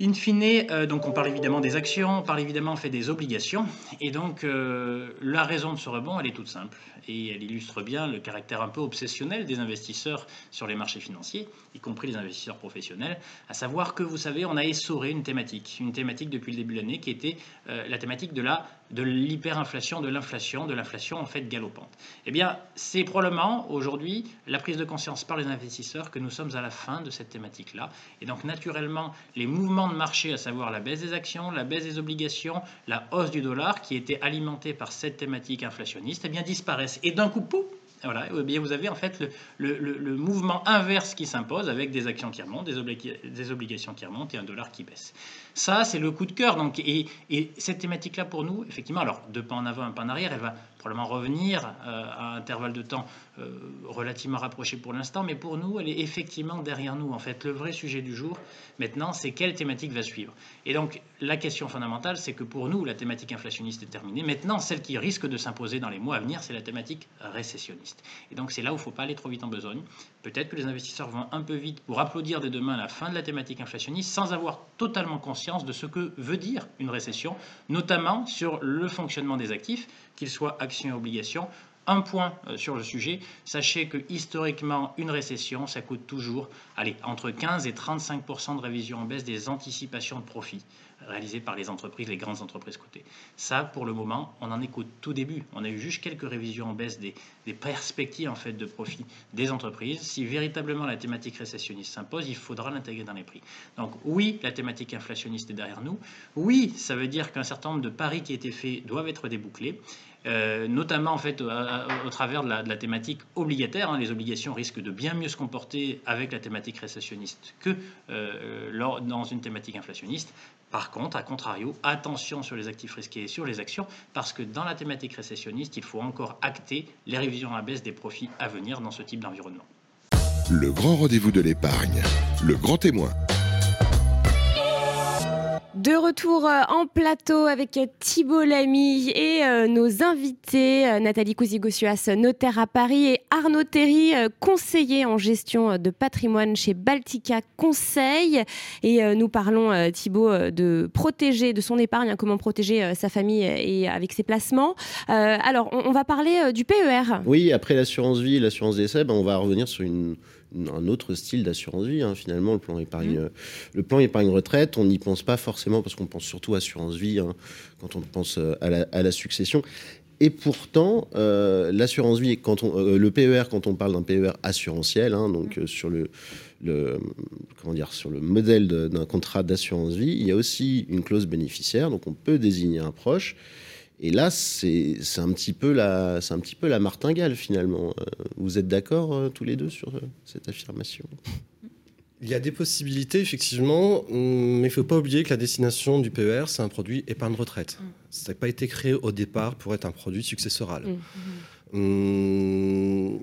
In fine, euh, donc on parle évidemment des actions, on parle évidemment fait des obligations, et donc euh, la raison de ce rebond, elle est toute simple, et elle illustre bien le caractère un peu obsessionnel des investisseurs sur les marchés financiers, y compris les investisseurs professionnels, à savoir que vous savez, on a essoré une thématique, une thématique depuis le début de l'année qui était euh, la thématique de la de l'hyperinflation, de l'inflation, de l'inflation en fait galopante. Eh bien, c'est probablement aujourd'hui la prise de conscience par les investisseurs que nous sommes à la fin de cette thématique-là, et donc naturellement les mouvements de marché, à savoir la baisse des actions, la baisse des obligations, la hausse du dollar, qui était alimentée par cette thématique inflationniste, eh bien disparaissent. Et d'un coup, pouf, voilà, eh bien vous avez en fait le, mouvement inverse qui s'impose avec des actions qui remontent, des, obligations qui remontent et un dollar qui baisse. Ça, c'est le coup de cœur. Donc, et, et cette thématique-là, pour nous, effectivement, alors deux pas en avant, un pas en arrière, elle va probablement revenir euh, à un intervalle de temps euh, relativement rapproché pour l'instant, mais pour nous, elle est effectivement derrière nous. En fait, le vrai sujet du jour, maintenant, c'est quelle thématique va suivre. Et donc, la question fondamentale, c'est que pour nous, la thématique inflationniste est terminée. Maintenant, celle qui risque de s'imposer dans les mois à venir, c'est la thématique récessionniste. Et donc, c'est là où il ne faut pas aller trop vite en besogne. Peut-être que les investisseurs vont un peu vite pour applaudir dès demain la fin de la thématique inflationniste sans avoir totalement conscience de ce que veut dire une récession, notamment sur le fonctionnement des actifs, qu'ils soient actions et obligations. Un point euh, sur le sujet, sachez que historiquement, une récession, ça coûte toujours entre 15 et 35% de révision en baisse des anticipations de profit réalisées par les entreprises, les grandes entreprises cotées. Ça, pour le moment, on en est qu'au tout début. On a eu juste quelques révisions en baisse des, perspectives en fait, de profit des entreprises. Si véritablement la thématique récessionniste s'impose, il faudra l'intégrer dans les prix. Donc oui, la thématique inflationniste est derrière nous. Oui, ça veut dire qu'un certain nombre de paris qui étaient faits doivent être débouclés. Euh, notamment en fait au, travers de la, thématique obligataire. Hein. les obligations risquent de bien mieux se comporter avec la thématique récessionniste que euh, dans une thématique inflationniste. Par contre, à contrario, attention sur les actifs risqués et sur les actions, parce que dans la thématique récessionniste, il faut encore acter les révisions à baisse des profits à venir dans ce type d'environnement. Le grand rendez-vous de l'épargne, le grand témoin. De retour euh, en plateau avec Thibault Lamy et euh, nos invités, euh, Nathalie Cousigossuas, notaire à Paris, et Arnaud Terry, conseiller en gestion de patrimoine chez Baltica Conseil. Et nous parlons, Thibault, de protéger de son épargne, hein, comment protéger sa famille et avec ses placements. alors, on, va parler du PER. Oui, après l'assurance vie l'assurance décès, ben, on va revenir sur une un autre style d'assurance vie. Hein. Finalement, le plan épargne, mmh. le plan épargne retraite, on n'y pense pas forcément parce qu'on pense surtout à assurance vie hein, quand on pense euh, à la, succession. Et pourtant, euh, l'assurance vie, quand on, euh, le PER, quand on parle d'un PER assurantiel, hein, donc mmh. sur le, le, comment dire, sur le modèle d'un contrat d'assurance vie, il y a aussi une clause bénéficiaire, donc on peut désigner un proche. Et là, c'est un, petit peu la, un petit peu la martingale finalement. Euh, vous êtes d'accord euh, tous les deux sur euh, cette affirmation? Il y a des possibilités, effectivement, mais il ne faut pas oublier que la destination du PER, c'est un produit épargne retraite. Mm. Ça n'a pas été créé au départ pour être un produit successoral. Hum,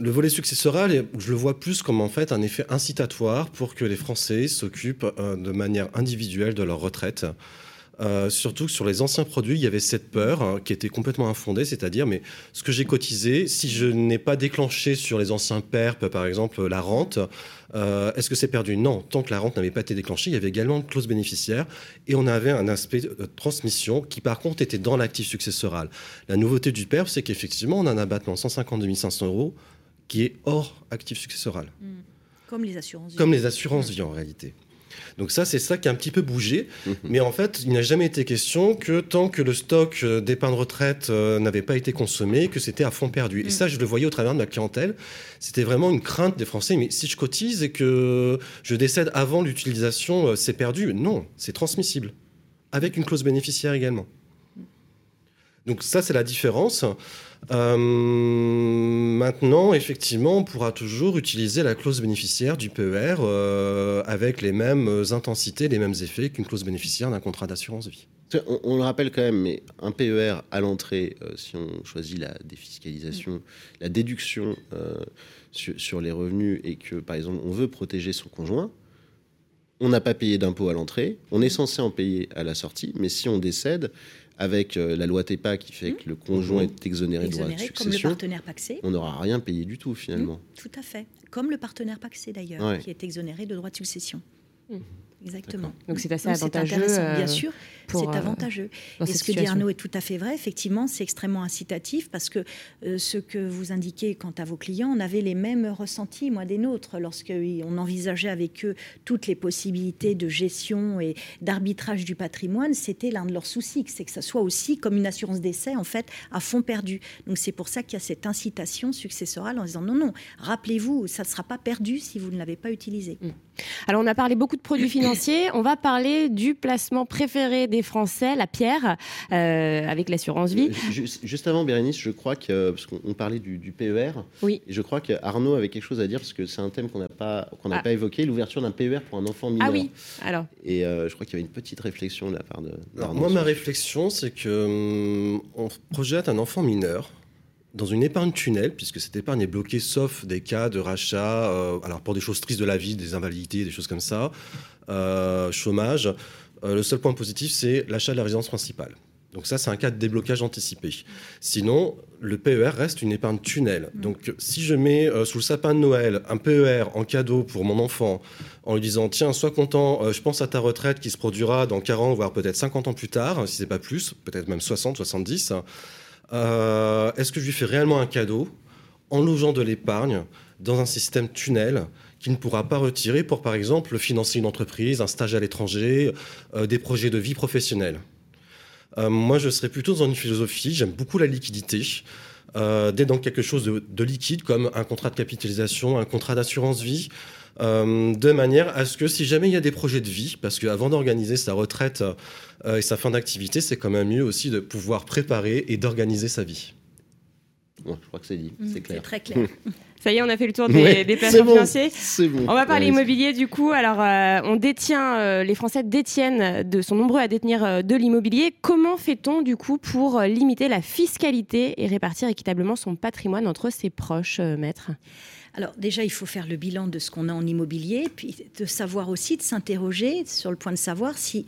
le volet successoral, je le vois plus comme en fait un effet incitatoire pour que les Français s'occupent de manière individuelle de leur retraite. Euh, surtout que sur les anciens produits, il y avait cette peur hein, qui était complètement infondée, c'est-à-dire, mais ce que j'ai cotisé, si je n'ai pas déclenché sur les anciens PERP, par exemple, la rente, euh, est-ce que c'est perdu? Non, tant que la rente n'avait pas été déclenchée, il y avait également une clause bénéficiaire et on avait un aspect de transmission qui, par contre, était dans l'actif successoral. La nouveauté du PERP, c'est qu'effectivement, on a un abattement 152 500 euros qui est hors actif successoral. Mmh. Comme les assurances vie. Comme les assurances vie, en réalité. Donc ça, c'est ça qui a un petit peu bougé. Mhm. Mais en fait, il n'a jamais été question que tant que le stock euh, d'épargne retraite euh, n'avait pas été consommé, que c'était à fond perdu. Et mm. ça, je le voyais au travers de ma clientèle. C'était vraiment une crainte des Français. Mais si je cotise et que je décède avant l'utilisation, euh, c'est perdu. Non, c'est transmissible. Avec une clause bénéficiaire également. Donc ça, c'est la différence. Euh, maintenant, effectivement, on pourra toujours utiliser la clause bénéficiaire du PER euh, avec les mêmes intensités, les mêmes effets qu'une clause bénéficiaire d'un contrat d'assurance vie. On, le rappelle quand même, mais un PER à l'entrée, euh, si on choisit la défiscalisation, la déduction sur, sur, les revenus et que, par exemple, on veut protéger son conjoint, on n'a pas payé d'impôt à l'entrée, on est censé en payer à la sortie, mais si on décède, avec la loi TEPA qui fait que le conjoint est exonéré, de droit de succession, comme le partenaire paxé. on n'aura rien payé du tout finalement. tout à fait. Comme le partenaire paxé d'ailleurs, qui est exonéré de droit de succession. Exactement. Donc c'est assez avantageux. Bien euh, sûr, c'est euh, avantageux. Et ce que dit Arnaud est tout à fait vrai? Effectivement, c'est extrêmement incitatif parce que euh, ce que vous indiquez quant à vos clients, on avait les mêmes ressentis, moi, des nôtres, lorsqu'on envisageait avec eux toutes les possibilités de gestion et d'arbitrage du patrimoine. C'était l'un de leurs soucis, c'est que ça soit aussi comme une assurance d'essai, en fait, à fond perdu. Donc c'est pour ça qu'il y a cette incitation successorale en disant non, non, rappelez-vous, ça ne sera pas perdu si vous ne l'avez pas utilisé. Mm. Alors on a parlé beaucoup de produits financiers, on va parler du placement préféré des Français, la pierre, euh, avec l'assurance vie. Euh, juste, avant, Bérénice, je crois que, parce qu'on parlait du, PER, oui. et je crois qu'Arnaud avait quelque chose à dire, parce que c'est un thème qu'on n'a pas, qu'on n'a ah. pas évoqué, l'ouverture d'un PER pour un enfant mineur. Ah oui, alors. Et euh, je crois qu'il y avait une petite réflexion de la part de. moi, ma réflexion, c'est que hum, on projette un enfant mineur dans une épargne tunnel, puisque cette épargne est bloquée sauf des cas de rachat, euh, alors pour des choses tristes de la vie, des invalidités, des choses comme ça, euh, chômage. Euh, le seul point positif, c'est l'achat de la résidence principale. Donc ça, c'est un cas de déblocage anticipé. Sinon, le PER reste une épargne tunnel. Mm. Donc si je mets sous le sapin de Noël un PER en cadeau pour mon enfant, en lui disant, tiens, sois content, je pense à ta retraite qui se produira dans 40, voire peut-être 50 ans plus tard, si c'est pas plus, peut-être même 60, 70, euh, est-ce que je lui fais réellement un cadeau en logeant de l'épargne dans un système tunnel qu'il ne pourra pas retirer pour, par exemple, financer une entreprise, un stage à l'étranger, euh, des projets de vie professionnelle? Euh, Moi, je serais plutôt dans une philosophie, j'aime beaucoup la liquidité. d'être dans quelque chose de, liquide comme un contrat de capitalisation, un contrat d'assurance vie, de manière à ce que si jamais il y a des projets de vie, parce qu'avant d'organiser sa retraite euh, et sa fin d'activité, c'est quand même mieux aussi de pouvoir préparer et d'organiser sa vie. je crois que c'est dit, mmh, c'est clair. très clair. Ça y est, on a fait le tour des, des placements financiers. Bon. On va parler immobilier du coup. Alors, euh, on détient, euh, les Français détiennent, de, sont nombreux à détenir de l'immobilier. Comment fait-on du coup pour limiter la fiscalité et répartir équitablement son patrimoine entre ses proches, maîtres? Alors déjà, il faut faire le bilan de ce qu'on a en immobilier, puis de savoir aussi, de s'interroger sur le point de savoir si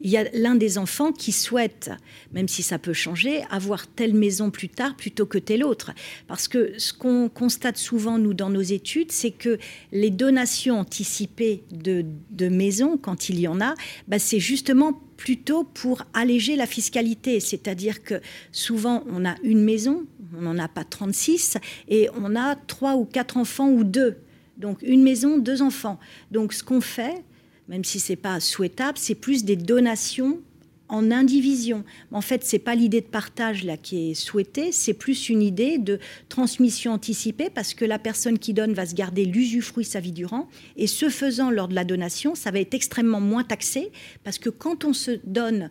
il y a l'un des enfants qui souhaite, même si ça peut changer, avoir telle maison plus tard plutôt que telle autre. Parce que ce qu'on constate souvent, nous, dans nos études, c'est que les donations anticipées de, maisons, quand il y en a, bah, c'est justement plutôt pour alléger la fiscalité. C'est-à-dire que souvent, on a une maison, on n'en a pas 36, et on a trois ou quatre enfants ou deux. Donc une maison, deux enfants. Donc ce qu'on fait, même si c'est pas souhaitable, c'est plus des donations en indivision. En fait, c'est pas l'idée de partage là qui est souhaitée, c'est plus une idée de transmission anticipée parce que la personne qui donne va se garder l'usufruit sa vie durant et ce faisant lors de la donation, ça va être extrêmement moins taxé parce que quand on se donne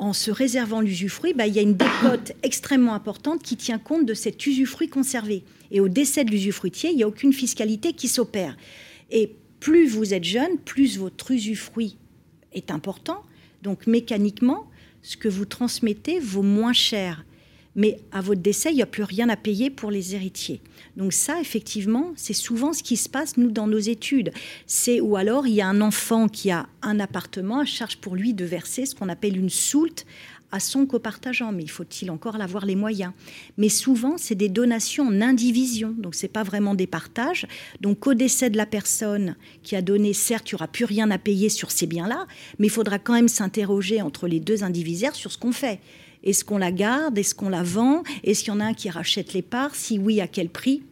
en se réservant l'usufruit, bah, il y a une décote extrêmement importante qui tient compte de cet usufruit conservé. Et au décès de l'usufruitier, il n'y a aucune fiscalité qui s'opère. Et plus vous êtes jeune, plus votre usufruit est important. Donc mécaniquement, ce que vous transmettez vaut moins cher. Mais à votre décès, il n'y a plus rien à payer pour les héritiers. Donc ça, effectivement, c'est souvent ce qui se passe, nous, dans nos études. C'est ou alors il y a un enfant qui a un appartement, charge pour lui de verser ce qu'on appelle une soulte à son copartageant, mais il faut-il encore avoir les moyens? Mais souvent, c'est des donations en indivision, donc c'est pas vraiment des partages. Donc au décès de la personne qui a donné, certes, il n'y aura plus rien à payer sur ces biens-là, mais il faudra quand même s'interroger entre les deux indivisaires sur ce qu'on fait. Est-ce qu'on la garde? Est-ce qu'on la vend? Est-ce qu'il y en a un qui rachète les parts? Si oui, à quel prix?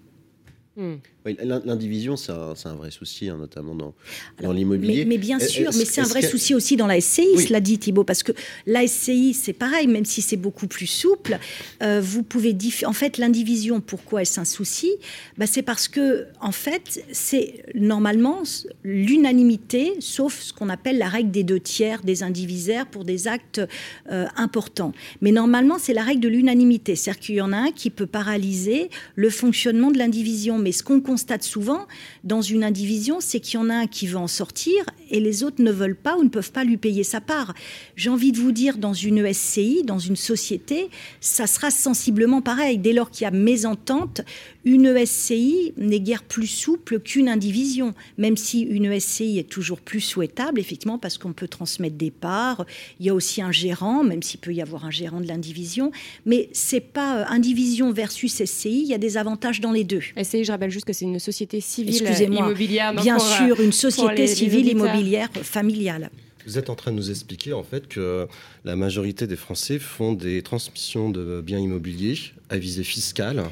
L'indivision, c'est un, vrai souci, hein, notamment dans, dans l'immobilier. Mais, bien sûr, mais c'est un vrai souci aussi dans la SCI, cela dit Thibault, parce que la SCI, c'est pareil, même si c'est beaucoup plus souple, euh, vous pouvez... En fait, l'indivision, pourquoi est-ce un souci? Bah, C'est parce que, en fait, c'est normalement l'unanimité, sauf ce qu'on appelle la règle des deux tiers des indivisaires pour des actes euh, importants. Mais normalement, c'est la règle de l'unanimité, c'est-à-dire qu'il y en a un qui peut paralyser le fonctionnement de l'indivision. Mais ce qu'on constate souvent dans une indivision, c'est qu'il y en a un qui veut en sortir et les autres ne veulent pas ou ne peuvent pas lui payer sa part. J'ai envie de vous dire, dans une SCI, dans une société, ça sera sensiblement pareil. Dès lors qu'il y a mésentente, une SCI n'est guère plus souple qu'une indivision, même si une SCI est toujours plus souhaitable, effectivement, parce qu'on peut transmettre des parts. Il y a aussi un gérant, même s'il peut y avoir un gérant de l'indivision. Mais c'est pas euh, indivision versus SCI, il y a des avantages dans les deux. SCI, je rappelle juste que c'est une société civile immobilière. Bien euh, sûr, une société civile immobilière familiale. Vous êtes en train de nous expliquer en fait que la majorité des Français font des transmissions de biens immobiliers à visée fiscale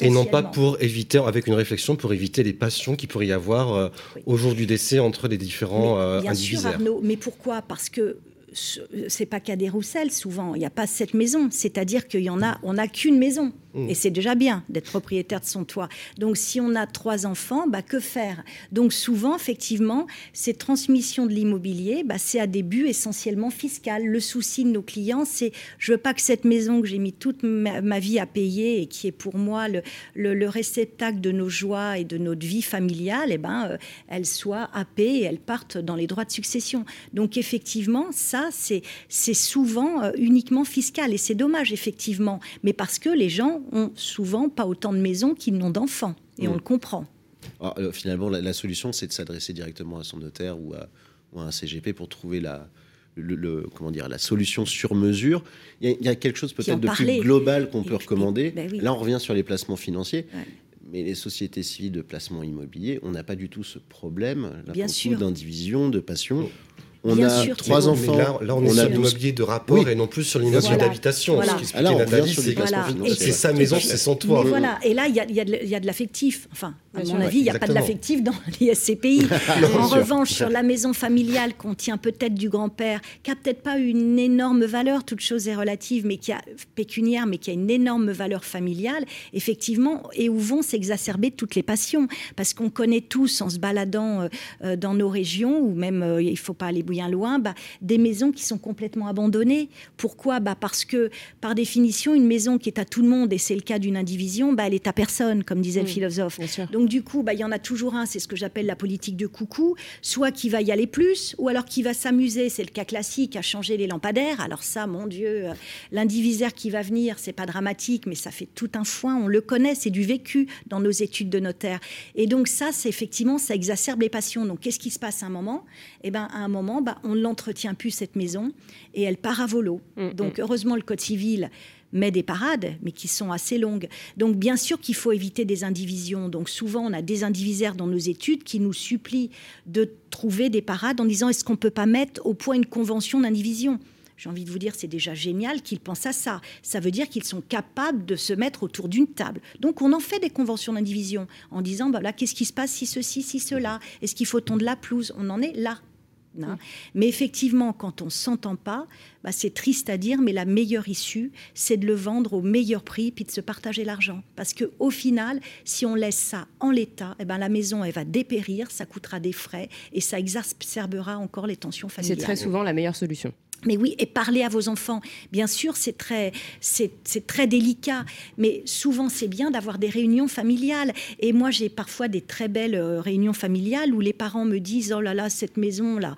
et non pas pour éviter, avec une réflexion, pour éviter les passions qui pourrait y avoir euh, au jour du décès entre les différents mais, euh, bien Sûr, Arnaud, mais pourquoi? Parce que c'est pas qu'à des Roussel souvent, il n'y a pas cette maison, c'est-à-dire qu'il y en a, on n'a qu'une maison. Mm. Et c'est déjà bien d'être propriétaire de son toit. Donc si on a trois enfants, bah, que faire? Donc souvent, effectivement, ces transmissions de l'immobilier, bah, c'est à des buts essentiellement fiscaux. Le souci de nos clients, c'est je veux pas que cette maison que j'ai mis toute ma, vie à payer et qui est pour moi le, le, réceptacle de nos joies et de notre vie familiale, eh ben, euh, elle soit happée et elle parte dans les droits de succession. Donc effectivement, ça, c'est souvent euh, uniquement fiscal. Et c'est dommage, effectivement. Mais parce que les gens ont souvent pas autant de maisons qu'ils n'ont d'enfants. Et on mm. le comprend. Euh, finalement, la, solution, c'est de s'adresser directement à son notaire ou à, un CGP pour trouver la, le, comment dire, la solution sur mesure. Il y a, quelque chose peut-être de plus global qu'on peut recommander. Ben Là, on revient sur les placements financiers. Mais les sociétés civiles de placement immobilier, on n'a pas du tout ce problème d'indivision, de passion. On a trois enfants. Là, on, est sur l'immobilier de rapport et non plus sur l'immobilier d'habitation. c'est sa maison, c'est son toit. voilà. Et là, il y a, de l'affectif. Enfin, à mon avis, il n'y a pas de l'affectif dans les SCPI. en revanche, sur la maison familiale qu'on tient peut-être du grand-père, qui a peut-être pas une énorme valeur, toute chose est relative, mais qui a pécuniaire, mais qui a une énorme valeur familiale, effectivement, et où vont s'exacerber toutes les passions. Parce qu'on connaît tous, en se baladant euh, euh, dans nos régions, ou même, euh, il ne faut pas aller bien loin, bah, des maisons qui sont complètement abandonnées. Pourquoi? Bah Parce que, par définition, une maison qui est à tout le monde, et c'est le cas d'une indivision, bah, elle est à personne, comme disait le philosophe. Donc, du coup, bah, il y en a toujours un, c'est ce que j'appelle la politique de coucou, soit qui va y aller plus, ou alors qui va s'amuser, c'est le cas classique, à changer les lampadaires. Alors ça, mon Dieu, euh, l'indivisaire qui va venir, c'est pas dramatique, mais ça fait tout un foin, on le connaît, c'est du vécu dans nos études de notaire. Et donc ça, c'est effectivement, ça exacerbe les passions. Donc qu'est-ce qui se passe à un moment? Eh bien, à un moment, bah, on ne l'entretient plus, cette maison, et elle part à volo. Mm, mm. Donc, heureusement, le Code civil met des parades, mais qui sont assez longues. Donc, bien sûr qu'il faut éviter des indivisions. Donc, souvent, on a des indivisaires dans nos études qui nous supplient de trouver des parades en disant est-ce qu'on ne peut pas mettre au point une convention d'indivision? J'ai envie de vous dire, c'est déjà génial qu'ils pensent à ça. Ça veut dire qu'ils sont capables de se mettre autour d'une table. Donc, on en fait des conventions d'indivision en disant, bah là, qu'est-ce qui se passe si ceci, si cela? Est-ce qu'il faut tondre la pelouse? On en est là. Hein. Mais effectivement, quand on ne s'entend pas, bah, c'est triste à dire, mais la meilleure issue, c'est de le vendre au meilleur prix puis de se partager l'argent. Parce que au final, si on laisse ça en l'état, eh ben, la maison, elle va dépérir, ça coûtera des frais et ça exacerbera encore les tensions familiales. C'est très souvent la meilleure solution. Mais oui, et parler à vos enfants, bien sûr, c'est très, délicat, mais souvent c'est bien d'avoir des réunions familiales. Et moi, j'ai parfois des très belles euh, réunions familiales où les parents me disent Oh là là, cette maison-là,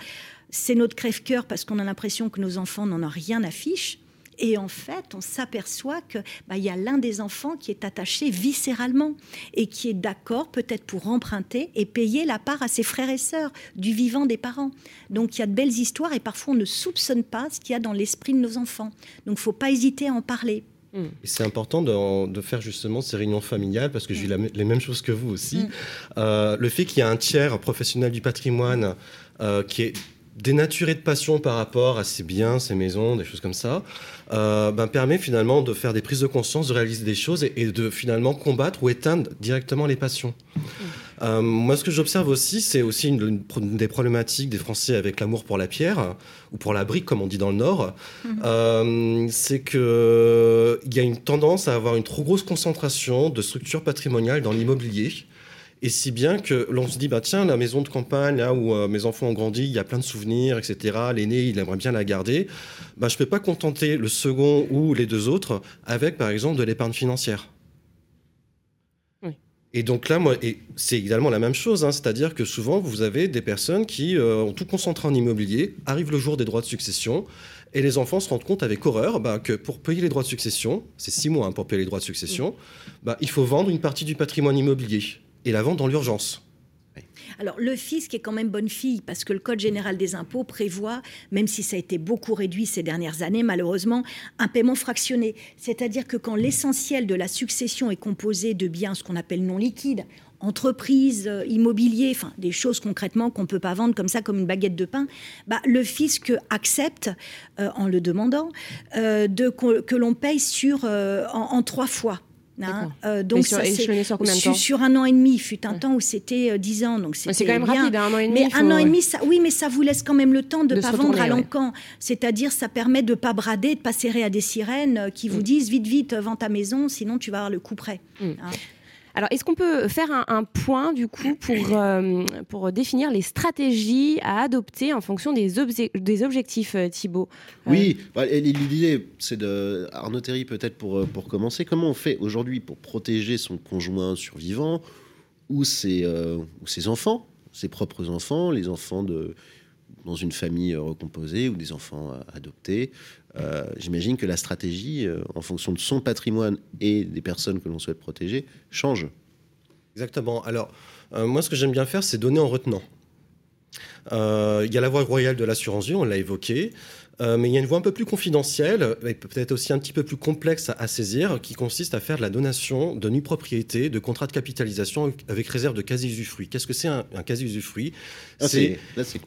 c'est notre crève-cœur parce qu'on a l'impression que nos enfants n'en ont rien à fiche. Et en fait, on s'aperçoit que bah, y a l'un des enfants qui est attaché viscéralement et qui est d'accord peut-être pour emprunter et payer la part à ses frères et sœurs du vivant des parents. Donc il y a de belles histoires et parfois on ne soupçonne pas ce qu'il y a dans l'esprit de nos enfants. Donc il faut pas hésiter à en parler. C'est important de, faire justement ces réunions familiales parce que j'ai mm. les mêmes choses que vous aussi. Mm. Euh, le fait qu'il y a un tiers professionnel du patrimoine euh, qui est dénaturé de passion par rapport à ses biens, ses maisons, des choses comme ça, euh, ben, permet finalement de faire des prises de conscience, de réaliser des choses et, de finalement combattre ou éteindre directement les passions. Euh, moi, ce que j'observe aussi, c'est aussi une, des problématiques des Français avec l'amour pour la pierre ou pour la brique, comme on dit dans le Nord. Mmh. Euh, c'est qu'il y a une tendance à avoir une trop grosse concentration de structures patrimoniales dans l'immobilier et si bien que l'on se dit, bah, tiens, la maison de campagne, là où euh, mes enfants ont grandi, il y a plein de souvenirs, etc. L'aîné, il aimerait bien la garder. Bah, je ne peux pas contenter le second ou les deux autres avec, par exemple, de l'épargne financière. Et donc là, moi, et c'est également la même chose, hein, c'est-à-dire que souvent, vous avez des personnes qui euh, ont tout concentré en immobilier, arrive le jour des droits de succession, et les enfants se rendent compte avec horreur bah, que pour payer les droits de succession, c'est six mois hein, pour payer les droits de succession, bah, il faut vendre une partie du patrimoine immobilier, et la vendre dans l'urgence. Alors le fisc est quand même bonne fille parce que le Code général des impôts prévoit, même si ça a été beaucoup réduit ces dernières années, malheureusement, un paiement fractionné. C'est-à-dire que quand l'essentiel de la succession est composé de biens, ce qu'on appelle non liquides, entreprises, euh, immobilier, enfin des choses concrètement qu'on ne peut pas vendre comme ça, comme une baguette de pain, bah, le fisc accepte, euh, en le demandant, euh, que l'on paye sur, en trois fois. Hein, euh, donc sur, sur, un an et demi, il fut un temps où c'était 10 euh, ans, donc c'est quand même rapide, hein, un an et demi. Mais un an et demi, ça, oui, mais ça vous laisse quand même le temps de ne pas vendre à l'encan. C'est-à-dire, ça permet de pas brader, de pas serrer à des sirènes euh, qui vous mm. disent vite, vite, vends ta maison, sinon tu vas avoir le coup près. Mm. Hein. Alors, est-ce qu'on peut faire un, point, du coup, pour, euh, pour définir les stratégies à adopter en fonction des, des objectifs, euh, Thibault euh, Oui, bah, l'idée, c'est de. Arnaud Théry, peut-être pour, pour commencer, comment on fait aujourd'hui pour protéger son conjoint survivant ou ses, ou ses enfants, ses propres enfants, les enfants de dans une famille recomposée ou des enfants adoptés. J'imagine que la stratégie, en fonction de son patrimoine et des personnes que l'on souhaite protéger, change. Exactement. Alors, euh, moi, ce que j'aime bien faire, c'est donner en retenant. Euh, il y a la voie royale de l'assurance vie, on l'a évoqué. Euh, mais il y a une voie un peu plus confidentielle, et peut-être aussi un petit peu plus complexe à, saisir, qui consiste à faire de la donation de nue propriété, de contrats de capitalisation avec réserve de quasi-usufruit. Qu'est-ce que c'est un, quasi-usufruit ah, C'est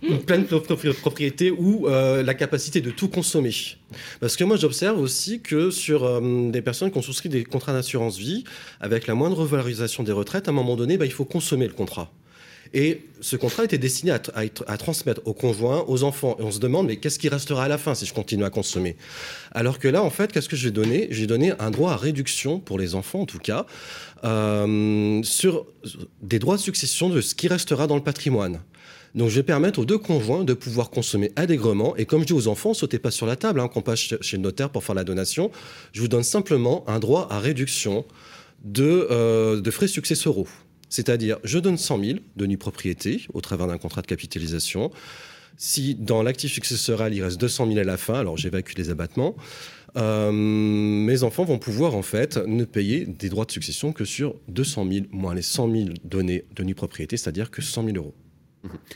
une pleine propriété ou euh, la capacité de tout consommer. Parce que moi, j'observe aussi que sur euh, des personnes qui ont souscrit des contrats d'assurance vie, avec la moindre revalorisation des retraites, à un moment donné, bah, il faut consommer le contrat. Et ce contrat était destiné à, transmettre aux conjoints, aux enfants. Et on se demande, mais qu'est-ce qui restera à la fin si je continue à consommer? Alors que là, en fait, qu'est-ce que j'ai donné? J'ai donné un droit à réduction, pour les enfants en tout cas, euh, sur des droits de succession de ce qui restera dans le patrimoine. Donc je vais permettre aux deux conjoints de pouvoir consommer allègrement. Et comme je dis aux enfants, sautez pas sur la table hein, quand on passe chez le notaire pour faire la donation. Je vous donne simplement un droit à réduction de, euh, de frais successoraux. C'est-à-dire, je donne 100 000 de nue propriété au travers d'un contrat de capitalisation. Si dans l'actif successoral, il reste 200 000 à la fin, alors j'évacue les abattements, euh, mes enfants vont pouvoir en fait ne payer des droits de succession que sur 200 000 moins les 100 000 donnés de nue propriété, c'est-à-dire que 100 000 euros.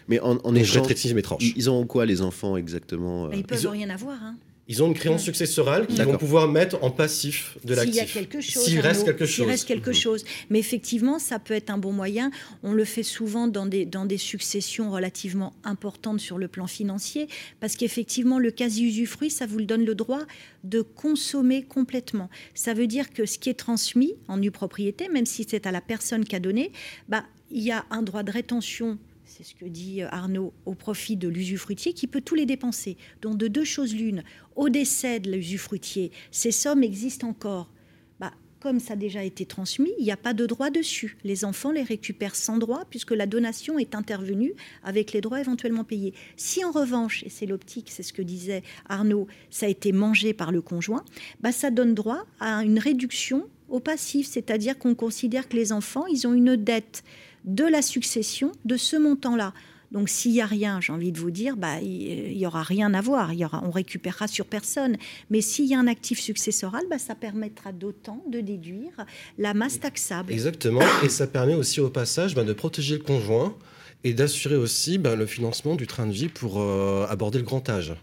Mais en, en échange, mes tranches. Ils ont quoi les enfants exactement Ils peuvent rien avoir. Hein. Ils ont une créance successorale qu'ils vont pouvoir mettre en passif de l'actif. S'il y a quelque chose. S'il reste quelque chose. S'il reste quelque chose. Mais effectivement, ça peut être un bon moyen. On le fait souvent dans des, dans des successions relativement importantes sur le plan financier, parce qu'effectivement, le quasi-usufruit, ça vous donne le droit de consommer complètement. Ça veut dire que ce qui est transmis en nue propriété, même si c'est à la personne qui a donné, bah, il y a un droit de rétention c'est ce que dit euh, Arnaud, au profit de l'usufruitier qui peut tous les dépenser. Donc de deux choses l'une, au décès de l'usufruitier, ces sommes existent encore. Bah, comme ça a déjà été transmis, il n'y a pas de droit dessus. Les enfants les récupèrent sans droit puisque la donation est intervenue avec les droits éventuellement payés. Si en revanche, et c'est l'optique, c'est ce que disait Arnaud, ça a été mangé par le conjoint, bah, ça donne droit à une réduction au passif, c'est-à-dire qu'on considère que les enfants, ils ont une dette de la succession de ce montant-là. Donc s'il n'y a rien, j'ai envie de vous dire, bah, il n'y aura rien à voir, il y aura, on récupérera sur personne. Mais s'il y a un actif successoral, bah, ça permettra d'autant de déduire la masse taxable. Exactement, et ça permet aussi au passage bah, de protéger le conjoint et d'assurer aussi bah, le financement du train de vie pour euh, aborder le grand âge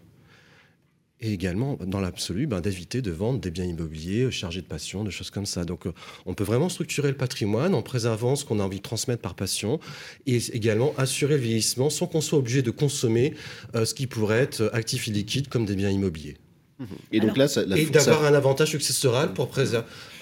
et également, dans l'absolu, ben, d'éviter de vendre des biens immobiliers euh, chargés de passion, de choses comme ça. Donc, euh, on peut vraiment structurer le patrimoine en préservant ce qu'on a envie de transmettre par passion et également assurer le vieillissement sans qu'on soit obligé de consommer euh, ce qui pourrait être actif et liquide comme des biens immobiliers. Mmh. Et donc là, et d'avoir un avantage successoral pour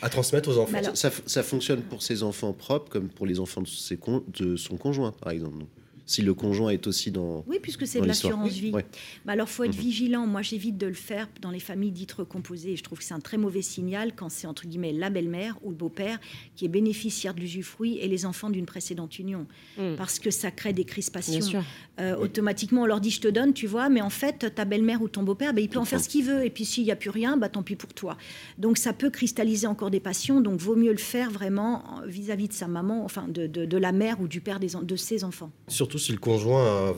à transmettre aux enfants. ça, fonctionne pour ses enfants propres comme pour les enfants de, ses de son conjoint, par exemple. Si le conjoint est aussi dans. Oui, puisque c'est de l'assurance vie. Bah, alors, il faut être mhm. vigilant. Moi, j'évite de le faire dans les familles dites recomposées. Je trouve que c'est un très mauvais signal quand c'est entre guillemets la belle-mère ou le beau-père qui est bénéficiaire de l'usufruit et les enfants d'une précédente union. Mm. Parce que ça crée des crispations. Euh, automatiquement, on leur dit je te donne, tu vois, mais en fait, ta belle-mère ou ton beau-père, bah, il peut en faire ce qu'il veut. Et puis, s'il n'y a plus rien, bah, tant pis pour toi. Donc, ça peut cristalliser encore des passions. Donc, vaut mieux le faire vraiment vis-à-vis de sa maman, enfin, de, de, la mère ou du père des, de ses enfants. Surtout si le conjoint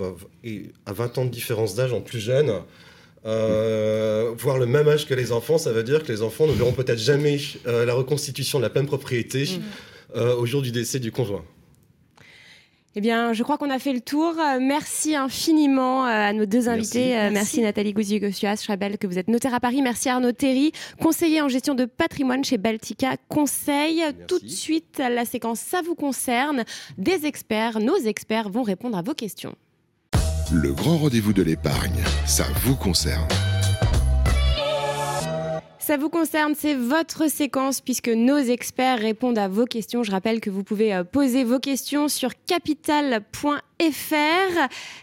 a, 20 ans de différence d'âge en plus jeune. Euh, voir le même âge que les enfants, ça veut dire que les enfants ne verront peut-être jamais euh, la reconstitution de la pleine propriété mm. euh, au jour du décès du conjoint. Eh bien, je crois qu'on a fait le tour. Merci infiniment à nos deux invités. Merci, Nathalie Gouzier-Gossuas. Je rappelle que vous êtes notaire à Paris. Merci Arnaud Terry, conseiller en gestion de patrimoine chez Baltica Conseil. Tout de suite, la séquence Ça vous concerne. Des experts, nos experts vont répondre à vos questions. Le grand rendez-vous de l'épargne, ça vous concerne. Ça vous concerne, c'est votre séquence puisque nos experts répondent à vos questions. Je rappelle que vous pouvez euh, poser vos questions sur capital.fr.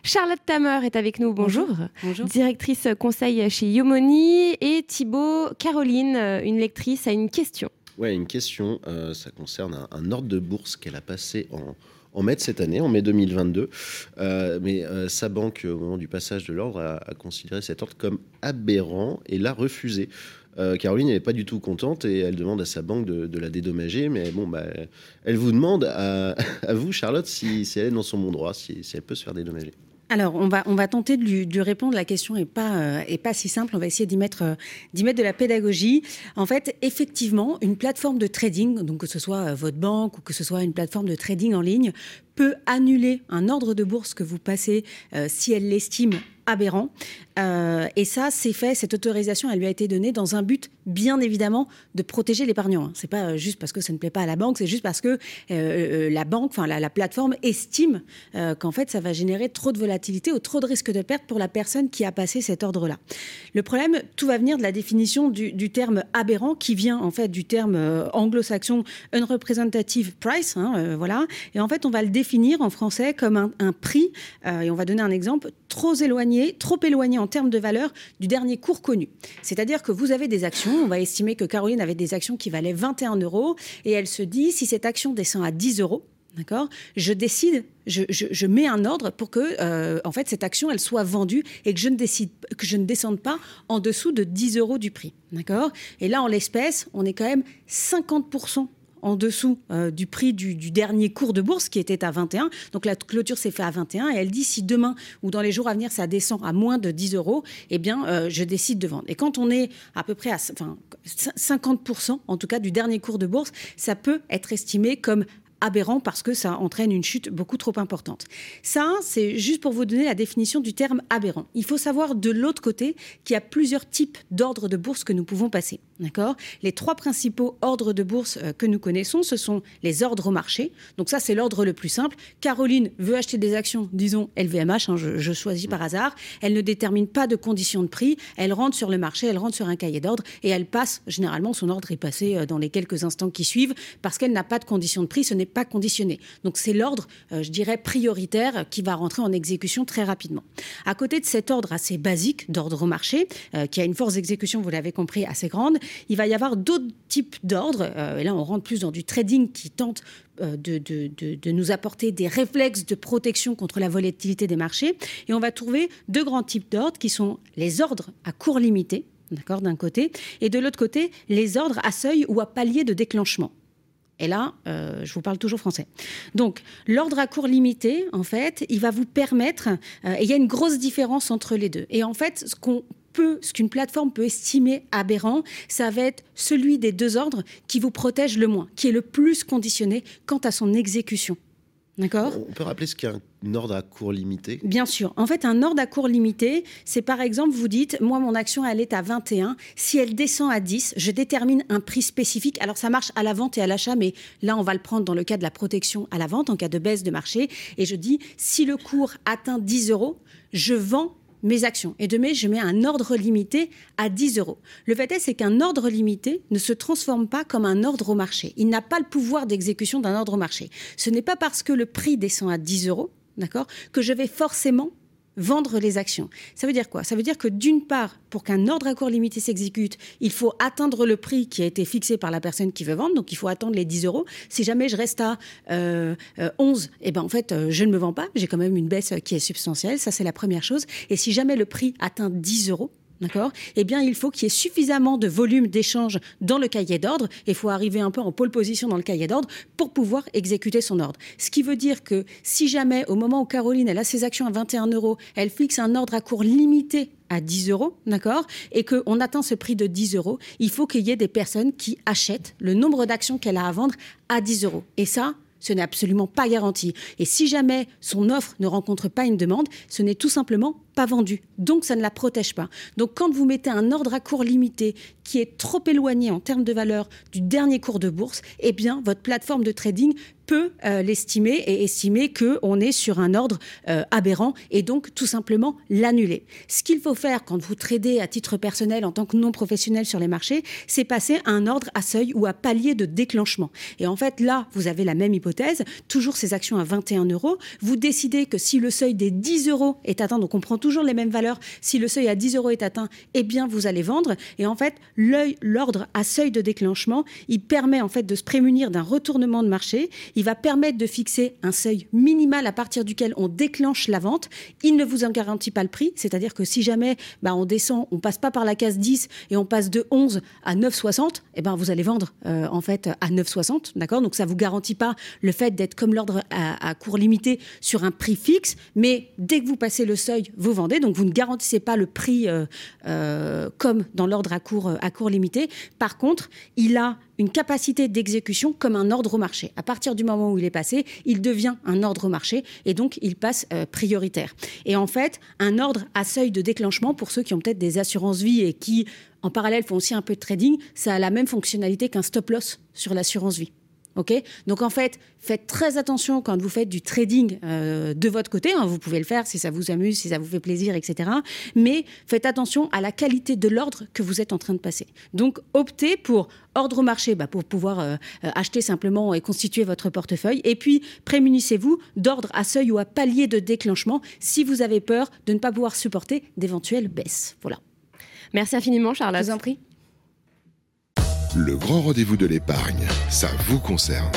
Charlotte Tamer est avec nous, bonjour. bonjour. Directrice conseil chez Yomoni et Thibaut Caroline, euh, une lectrice, a une question. Oui, une question, euh, ça concerne un ordre de bourse qu'elle a passé en, en mai de cette année, en mai 2022. Euh, mais euh, sa banque, au moment du passage de l'ordre, a, considéré cet ordre comme aberrant et l'a refusé. Euh, Caroline n'est pas du tout contente et elle demande à sa banque de, la dédommager. Mais bon, bah, elle vous demande à, vous, Charlotte, si, elle est dans son bon droit, si elle peut se faire dédommager. Alors, on va, on va tenter de lui, répondre. La question n'est pas, euh, pas si simple. On va essayer d'y mettre, euh, mettre de la pédagogie. En fait, effectivement, une plateforme de trading, donc que ce soit votre banque ou que ce soit une plateforme de trading en ligne, peut annuler un ordre de bourse que vous passez si elle l'estime aberrant. Euh, et ça, c'est fait, cette autorisation, elle lui a été donnée dans un but, bien évidemment, de protéger l'épargnant. C'est pas euh, juste parce que ça ne plaît pas à la banque, c'est juste parce que euh, la banque, enfin la, plateforme estime qu'en fait, ça va générer trop de volatilité ou trop de risque de perte pour la personne qui a passé cet ordre-là. Le problème, tout va venir de la définition du, terme aberrant, qui vient en fait du terme anglo-saxon unrepresentative price, hein, voilà. Et en fait, on va le définir en français comme un, un prix, et on va donner un exemple trop éloigné, trop éloigné en termes de valeur du dernier cours connu. C'est-à-dire que vous avez des actions, on va estimer que Caroline avait des actions qui valaient 21 euros, et elle se dit, si cette action descend à 10 euros, D'accord Je décide, je, mets un ordre pour que, euh, en fait, cette action, elle soit vendue et que je ne décide, que je ne descende pas en dessous de 10 euros du prix. D'accord Et là, en l'espèce, on est quand même 50% en dessous euh, du prix du, dernier cours de bourse qui était à 21. Donc la clôture s'est faite à 21 et elle dit si demain ou dans les jours à venir ça descend à moins de 10 euros, eh bien euh, je décide de vendre. Et quand on est à peu près à enfin, 50% en tout cas du dernier cours de bourse, ça peut être estimé comme aberrant parce que ça entraîne une chute beaucoup trop importante. Ça, c'est juste pour vous donner la définition du terme aberrant. Il faut savoir de l'autre côté qu'il y a plusieurs types d'ordres de bourse que nous pouvons passer. D'accord? Les trois principaux ordres de bourse euh, que nous connaissons, ce sont les ordres au marché. Donc ça, c'est l'ordre le plus simple. Caroline veut acheter des actions, disons LVMH, hein, je, choisis par hasard. Elle ne détermine pas de conditions de prix. Elle rentre sur le marché, elle rentre sur un cahier d'ordre et elle passe, généralement, son ordre est passé euh, dans les quelques instants qui suivent parce qu'elle n'a pas de conditions de prix, ce n'est pas conditionné. Donc c'est l'ordre, euh, je dirais, prioritaire qui va rentrer en exécution très rapidement. À côté de cet ordre assez basique d'ordre au marché, qui a une force d'exécution, vous l'avez compris, assez grande, il va y avoir d'autres types d'ordres. Euh, et là, on rentre plus dans du trading qui tente euh, de, nous apporter des réflexes de protection contre la volatilité des marchés. Et on va trouver deux grands types d'ordres qui sont les ordres à court limité, d'accord, d'un côté, et de l'autre côté, les ordres à seuil ou à palier de déclenchement. Et là, euh, je vous parle toujours français. Donc, l'ordre à court limité, en fait, il va vous permettre, et il y a une grosse différence entre les deux. Et en fait, ce qu'on ce qu'une plateforme peut estimer aberrant, ça va être celui des deux ordres qui vous protège le moins, qui est le plus conditionné quant à son exécution. D'accord? On peut rappeler ce qu'est un ordre à court limité? Bien sûr. En fait, un ordre à court limité, c'est par exemple, vous dites, moi, mon action, elle est à 21. Si elle descend à 10, je détermine un prix spécifique. Alors, ça marche à la vente et à l'achat, mais là, on va le prendre dans le cas de la protection à la vente, en cas de baisse de marché. Et je dis, si le cours atteint 10 euros, je vends mes actions. Et demain, je mets un ordre limité à 10 euros. Le fait est, c'est qu'un ordre limité ne se transforme pas comme un ordre au marché. Il n'a pas le pouvoir d'exécution d'un ordre au marché. Ce n'est pas parce que le prix descend à 10 euros d'accord, que je vais forcément vendre les actions. Ça veut dire quoi? Ça veut dire que d'une part, pour qu'un ordre à court limité s'exécute, il faut atteindre le prix qui a été fixé par la personne qui veut vendre, donc il faut attendre les 10 euros. Si jamais je reste à 11, euh, eh ben en fait, euh, je ne me vends pas, j'ai quand même une baisse qui est substantielle, ça c'est la première chose. Et si jamais le prix atteint 10 euros, D'accord? Eh bien, il faut qu'il y ait suffisamment de volume d'échange dans le cahier d'ordre. Il faut arriver un peu en pole position dans le cahier d'ordre pour pouvoir exécuter son ordre. Ce qui veut dire que si jamais, au moment où Caroline elle a ses actions à 21 euros, elle fixe un ordre à court limité à 10 euros, d'accord? Et qu'on atteint ce prix de 10 euros, il faut qu'il y ait des personnes qui achètent le nombre d'actions qu'elle a à vendre à 10 euros. Et ça, ce n'est absolument pas garanti. Et si jamais son offre ne rencontre pas une demande, ce n'est tout simplement pas vendu. Donc ça ne la protège pas. Donc quand vous mettez un ordre à court limité qui est trop éloigné en termes de valeur du dernier cours de bourse, eh bien votre plateforme de trading peut euh, l'estimer et estimer qu'on est sur un ordre euh, aberrant et donc tout simplement l'annuler. Ce qu'il faut faire quand vous tradez à titre personnel en tant que non professionnel sur les marchés, c'est passer à un ordre à seuil ou à palier de déclenchement. Et en fait là, vous avez la même hypothèse, toujours ces actions à 21 euros. Vous décidez que si le seuil des 10 euros est atteint, donc on prend toujours les mêmes valeurs. Si le seuil à 10 euros est atteint, eh bien, vous allez vendre. Et en fait, l'ordre à seuil de déclenchement, il permet en fait de se prémunir d'un retournement de marché. Il va permettre de fixer un seuil minimal à partir duquel on déclenche la vente. Il ne vous en garantit pas le prix, c'est-à-dire que si jamais bah, on descend, on passe pas par la case 10 et on passe de 11 à 9,60, eh ben vous allez vendre euh, en fait à 9,60, d'accord? Donc ça vous garantit pas le fait d'être comme l'ordre à, à court limité sur un prix fixe, mais dès que vous passez le seuil, vous donc vous ne garantissez pas le prix euh, euh, comme dans l'ordre à court, à court limité. Par contre, il a une capacité d'exécution comme un ordre au marché. À partir du moment où il est passé, il devient un ordre au marché et donc il passe euh, prioritaire. Et en fait, un ordre à seuil de déclenchement, pour ceux qui ont peut-être des assurances vie et qui, en parallèle, font aussi un peu de trading, ça a la même fonctionnalité qu'un stop loss sur l'assurance vie. Ok? Donc en fait, faites très attention quand vous faites du trading euh, de votre côté. Hein. vous pouvez le faire si ça vous amuse, si ça vous fait plaisir, etc. Mais faites attention à la qualité de l'ordre que vous êtes en train de passer. Donc optez pour ordre au marché bah, pour pouvoir euh, euh, acheter simplement et constituer votre portefeuille. Et puis prémunissez-vous d'ordre à seuil ou à palier de déclenchement si vous avez peur de ne pas pouvoir supporter d'éventuelles baisses. Voilà. Merci infiniment, Charlotte. Je vous en prie. Le grand rendez-vous de l'épargne, ça vous concerne.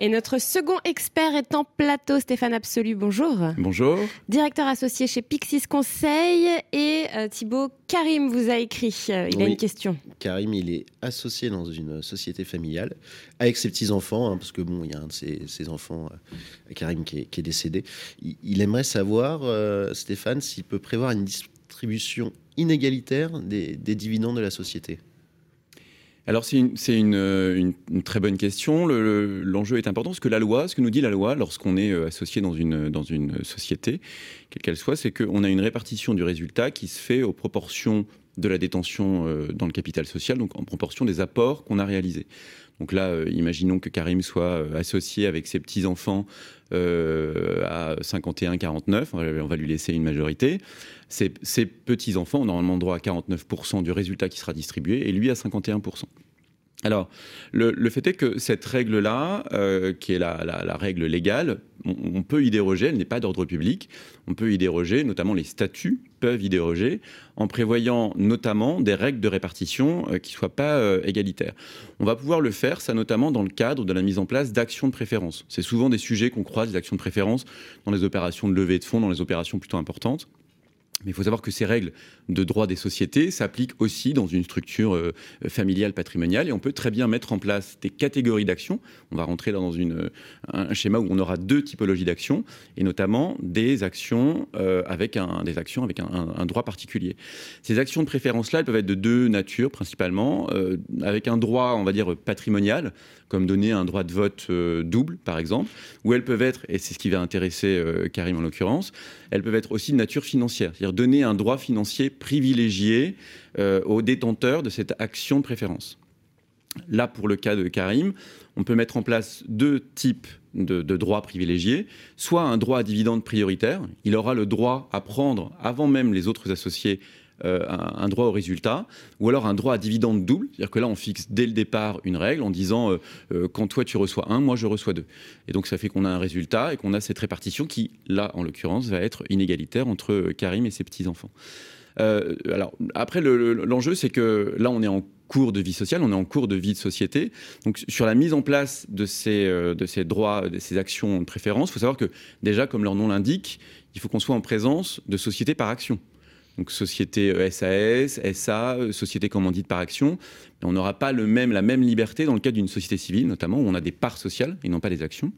Et notre second expert est en plateau, Stéphane Absolu. Bonjour. Bonjour. Directeur associé chez Pixis Conseil. Et euh, Thibaut Karim vous a écrit. Euh, il a une question. Karim, il est associé dans une société familiale avec ses petits-enfants, hein, parce que bon, il y a un de ses, enfants, euh, Karim, qui est, décédé. Il, aimerait savoir, Stéphane, s'il peut prévoir une distribution inégalitaire des, dividendes de la société alors c'est une, très bonne question. L'enjeu est important parce que la loi, ce que nous dit la loi lorsqu'on est euh, associé dans une, dans une société, quelle qu'elle soit, c'est qu'on a une répartition du résultat qui se fait aux proportions de la détention euh, dans le capital social, donc en proportion des apports qu'on a réalisés. Donc là, euh, imaginons que Karim soit associé avec ses petits-enfants à 51-49, on va lui laisser une majorité ces, petits-enfants ont normalement droit à 49% du résultat qui sera distribué et lui à 51%. Alors, le, fait est que cette règle-là, euh, qui est la, règle légale, on, peut y déroger, elle n'est pas d'ordre public, on peut y déroger, notamment les statuts peuvent y déroger, en prévoyant notamment des règles de répartition euh, qui ne soient pas euh, égalitaires. On va pouvoir le faire, ça notamment dans le cadre de la mise en place d'actions de préférence. C'est souvent des sujets qu'on croise, des actions de préférence, dans les opérations de levée de fonds, dans les opérations plutôt importantes. Mais il faut savoir que ces règles de droit des sociétés s'appliquent aussi dans une structure euh, familiale patrimoniale et on peut très bien mettre en place des catégories d'actions. On va rentrer dans un schéma où on aura deux typologies d'actions et notamment des actions euh, avec un, droit particulier. Ces actions de préférence-là, elles peuvent être de deux natures principalement, euh, avec un droit, on va dire patrimonial, comme donner un droit de vote double par exemple, ou elles peuvent être, et c'est ce qui va intéresser Karim en l'occurrence, elles peuvent être aussi de nature financière, c'est-à-dire donner un droit financier privilégié euh, aux détenteurs de cette action de préférence. Là, pour le cas de Karim, on peut mettre en place deux types de, droits privilégiés, soit un droit à dividende prioritaire, il aura le droit à prendre, avant même les autres associés, un, droit au résultat, ou alors un droit à dividende double, c'est-à-dire que là on fixe dès le départ une règle en disant quand toi tu reçois un, moi je reçois deux. Et donc ça fait qu'on a un résultat et qu'on a cette répartition qui, là en l'occurrence, va être inégalitaire entre Karim et ses petits-enfants. alors après, l'enjeu c'est que là on est en cours de vie sociale, on est en cours de vie de société. Donc sur la mise en place de ces, euh, de ces droits, de ces actions de préférence, il faut savoir que déjà, comme leur nom l'indique, il faut qu'on soit en présence de sociétés par action. Donc société SAS, SA, société commandite par action. On n'aura pas le même, la même liberté dans le cadre d'une société civile, notamment où on a des parts sociales et non pas des actions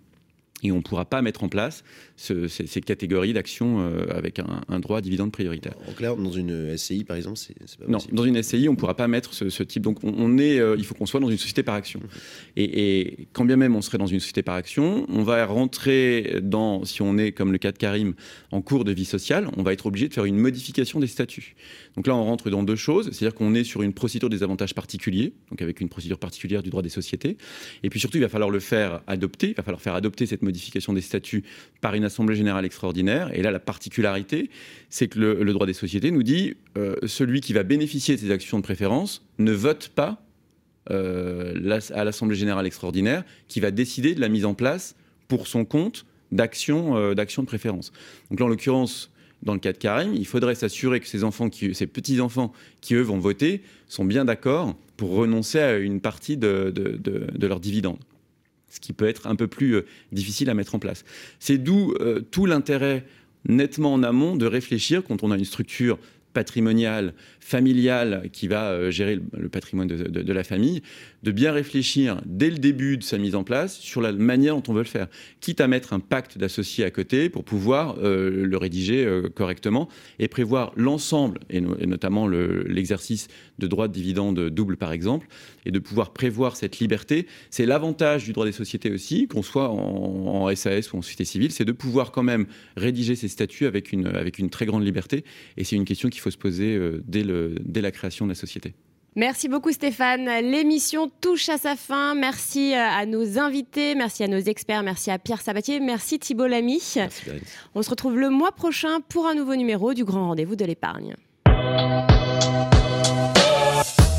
et on ne pourra pas mettre en place ces, catégories d'actions euh, avec un, droit à dividende prioritaire. En clair, dans une SCI, par exemple, c'est pas Non, dans une SCI, on ne pourra pas mettre ce, type. Donc, on, est, euh, il faut qu'on soit dans une société par action. Mmh. Et, quand bien même on serait dans une société par action, on va rentrer dans, si on est comme le cas de Karim, en cours de vie sociale, on va être obligé de faire une modification des statuts. Donc là, on rentre dans deux choses, c'est-à-dire qu'on est sur une procédure des avantages particuliers, donc avec une procédure particulière du droit des sociétés, et puis surtout, il va falloir le faire adopter, il va falloir faire adopter cette modification des statuts par une assemblée générale extraordinaire. Et là, la particularité, c'est que le, droit des sociétés nous dit euh, celui qui va bénéficier de ces actions de préférence ne vote pas euh, à l'assemblée générale extraordinaire, qui va décider de la mise en place pour son compte d'actions euh, de préférence. Donc là, en l'occurrence, dans le cas de Karim, il faudrait s'assurer que ces enfants, qui, ces petits-enfants qui, eux, vont voter, sont bien d'accord pour renoncer à une partie de, de, leurs dividendes. Ce qui peut être un peu plus euh, difficile à mettre en place. C'est d'où euh, tout l'intérêt nettement en amont de réfléchir quand on a une structure patrimoniale, familiale, qui va euh, gérer le, patrimoine de, la famille, de bien réfléchir dès le début de sa mise en place sur la manière dont on veut le faire, quitte à mettre un pacte d'associés à côté pour pouvoir euh, le rédiger euh, correctement et prévoir l'ensemble, et, notamment l'exercice de droit de dividende double par exemple, et de pouvoir prévoir cette liberté. C'est l'avantage du droit des sociétés aussi, qu'on soit en, SAS ou en société civile, c'est de pouvoir quand même rédiger ces statuts avec une, avec une très grande liberté, et c'est une question qu'il faut se poser dès, le, dès la création de la société. Merci beaucoup Stéphane. L'émission touche à sa fin. Merci euh, à nos invités, merci à nos experts, merci à Pierre Sabatier, merci Thibault Lamy. On se retrouve le mois prochain pour un nouveau numéro du Grand Rendez-vous de l'épargne.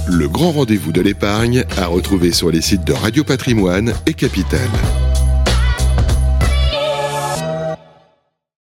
Le Grand Rendez-vous de l'épargne à retrouver sur les sites de Radio Patrimoine et Capital.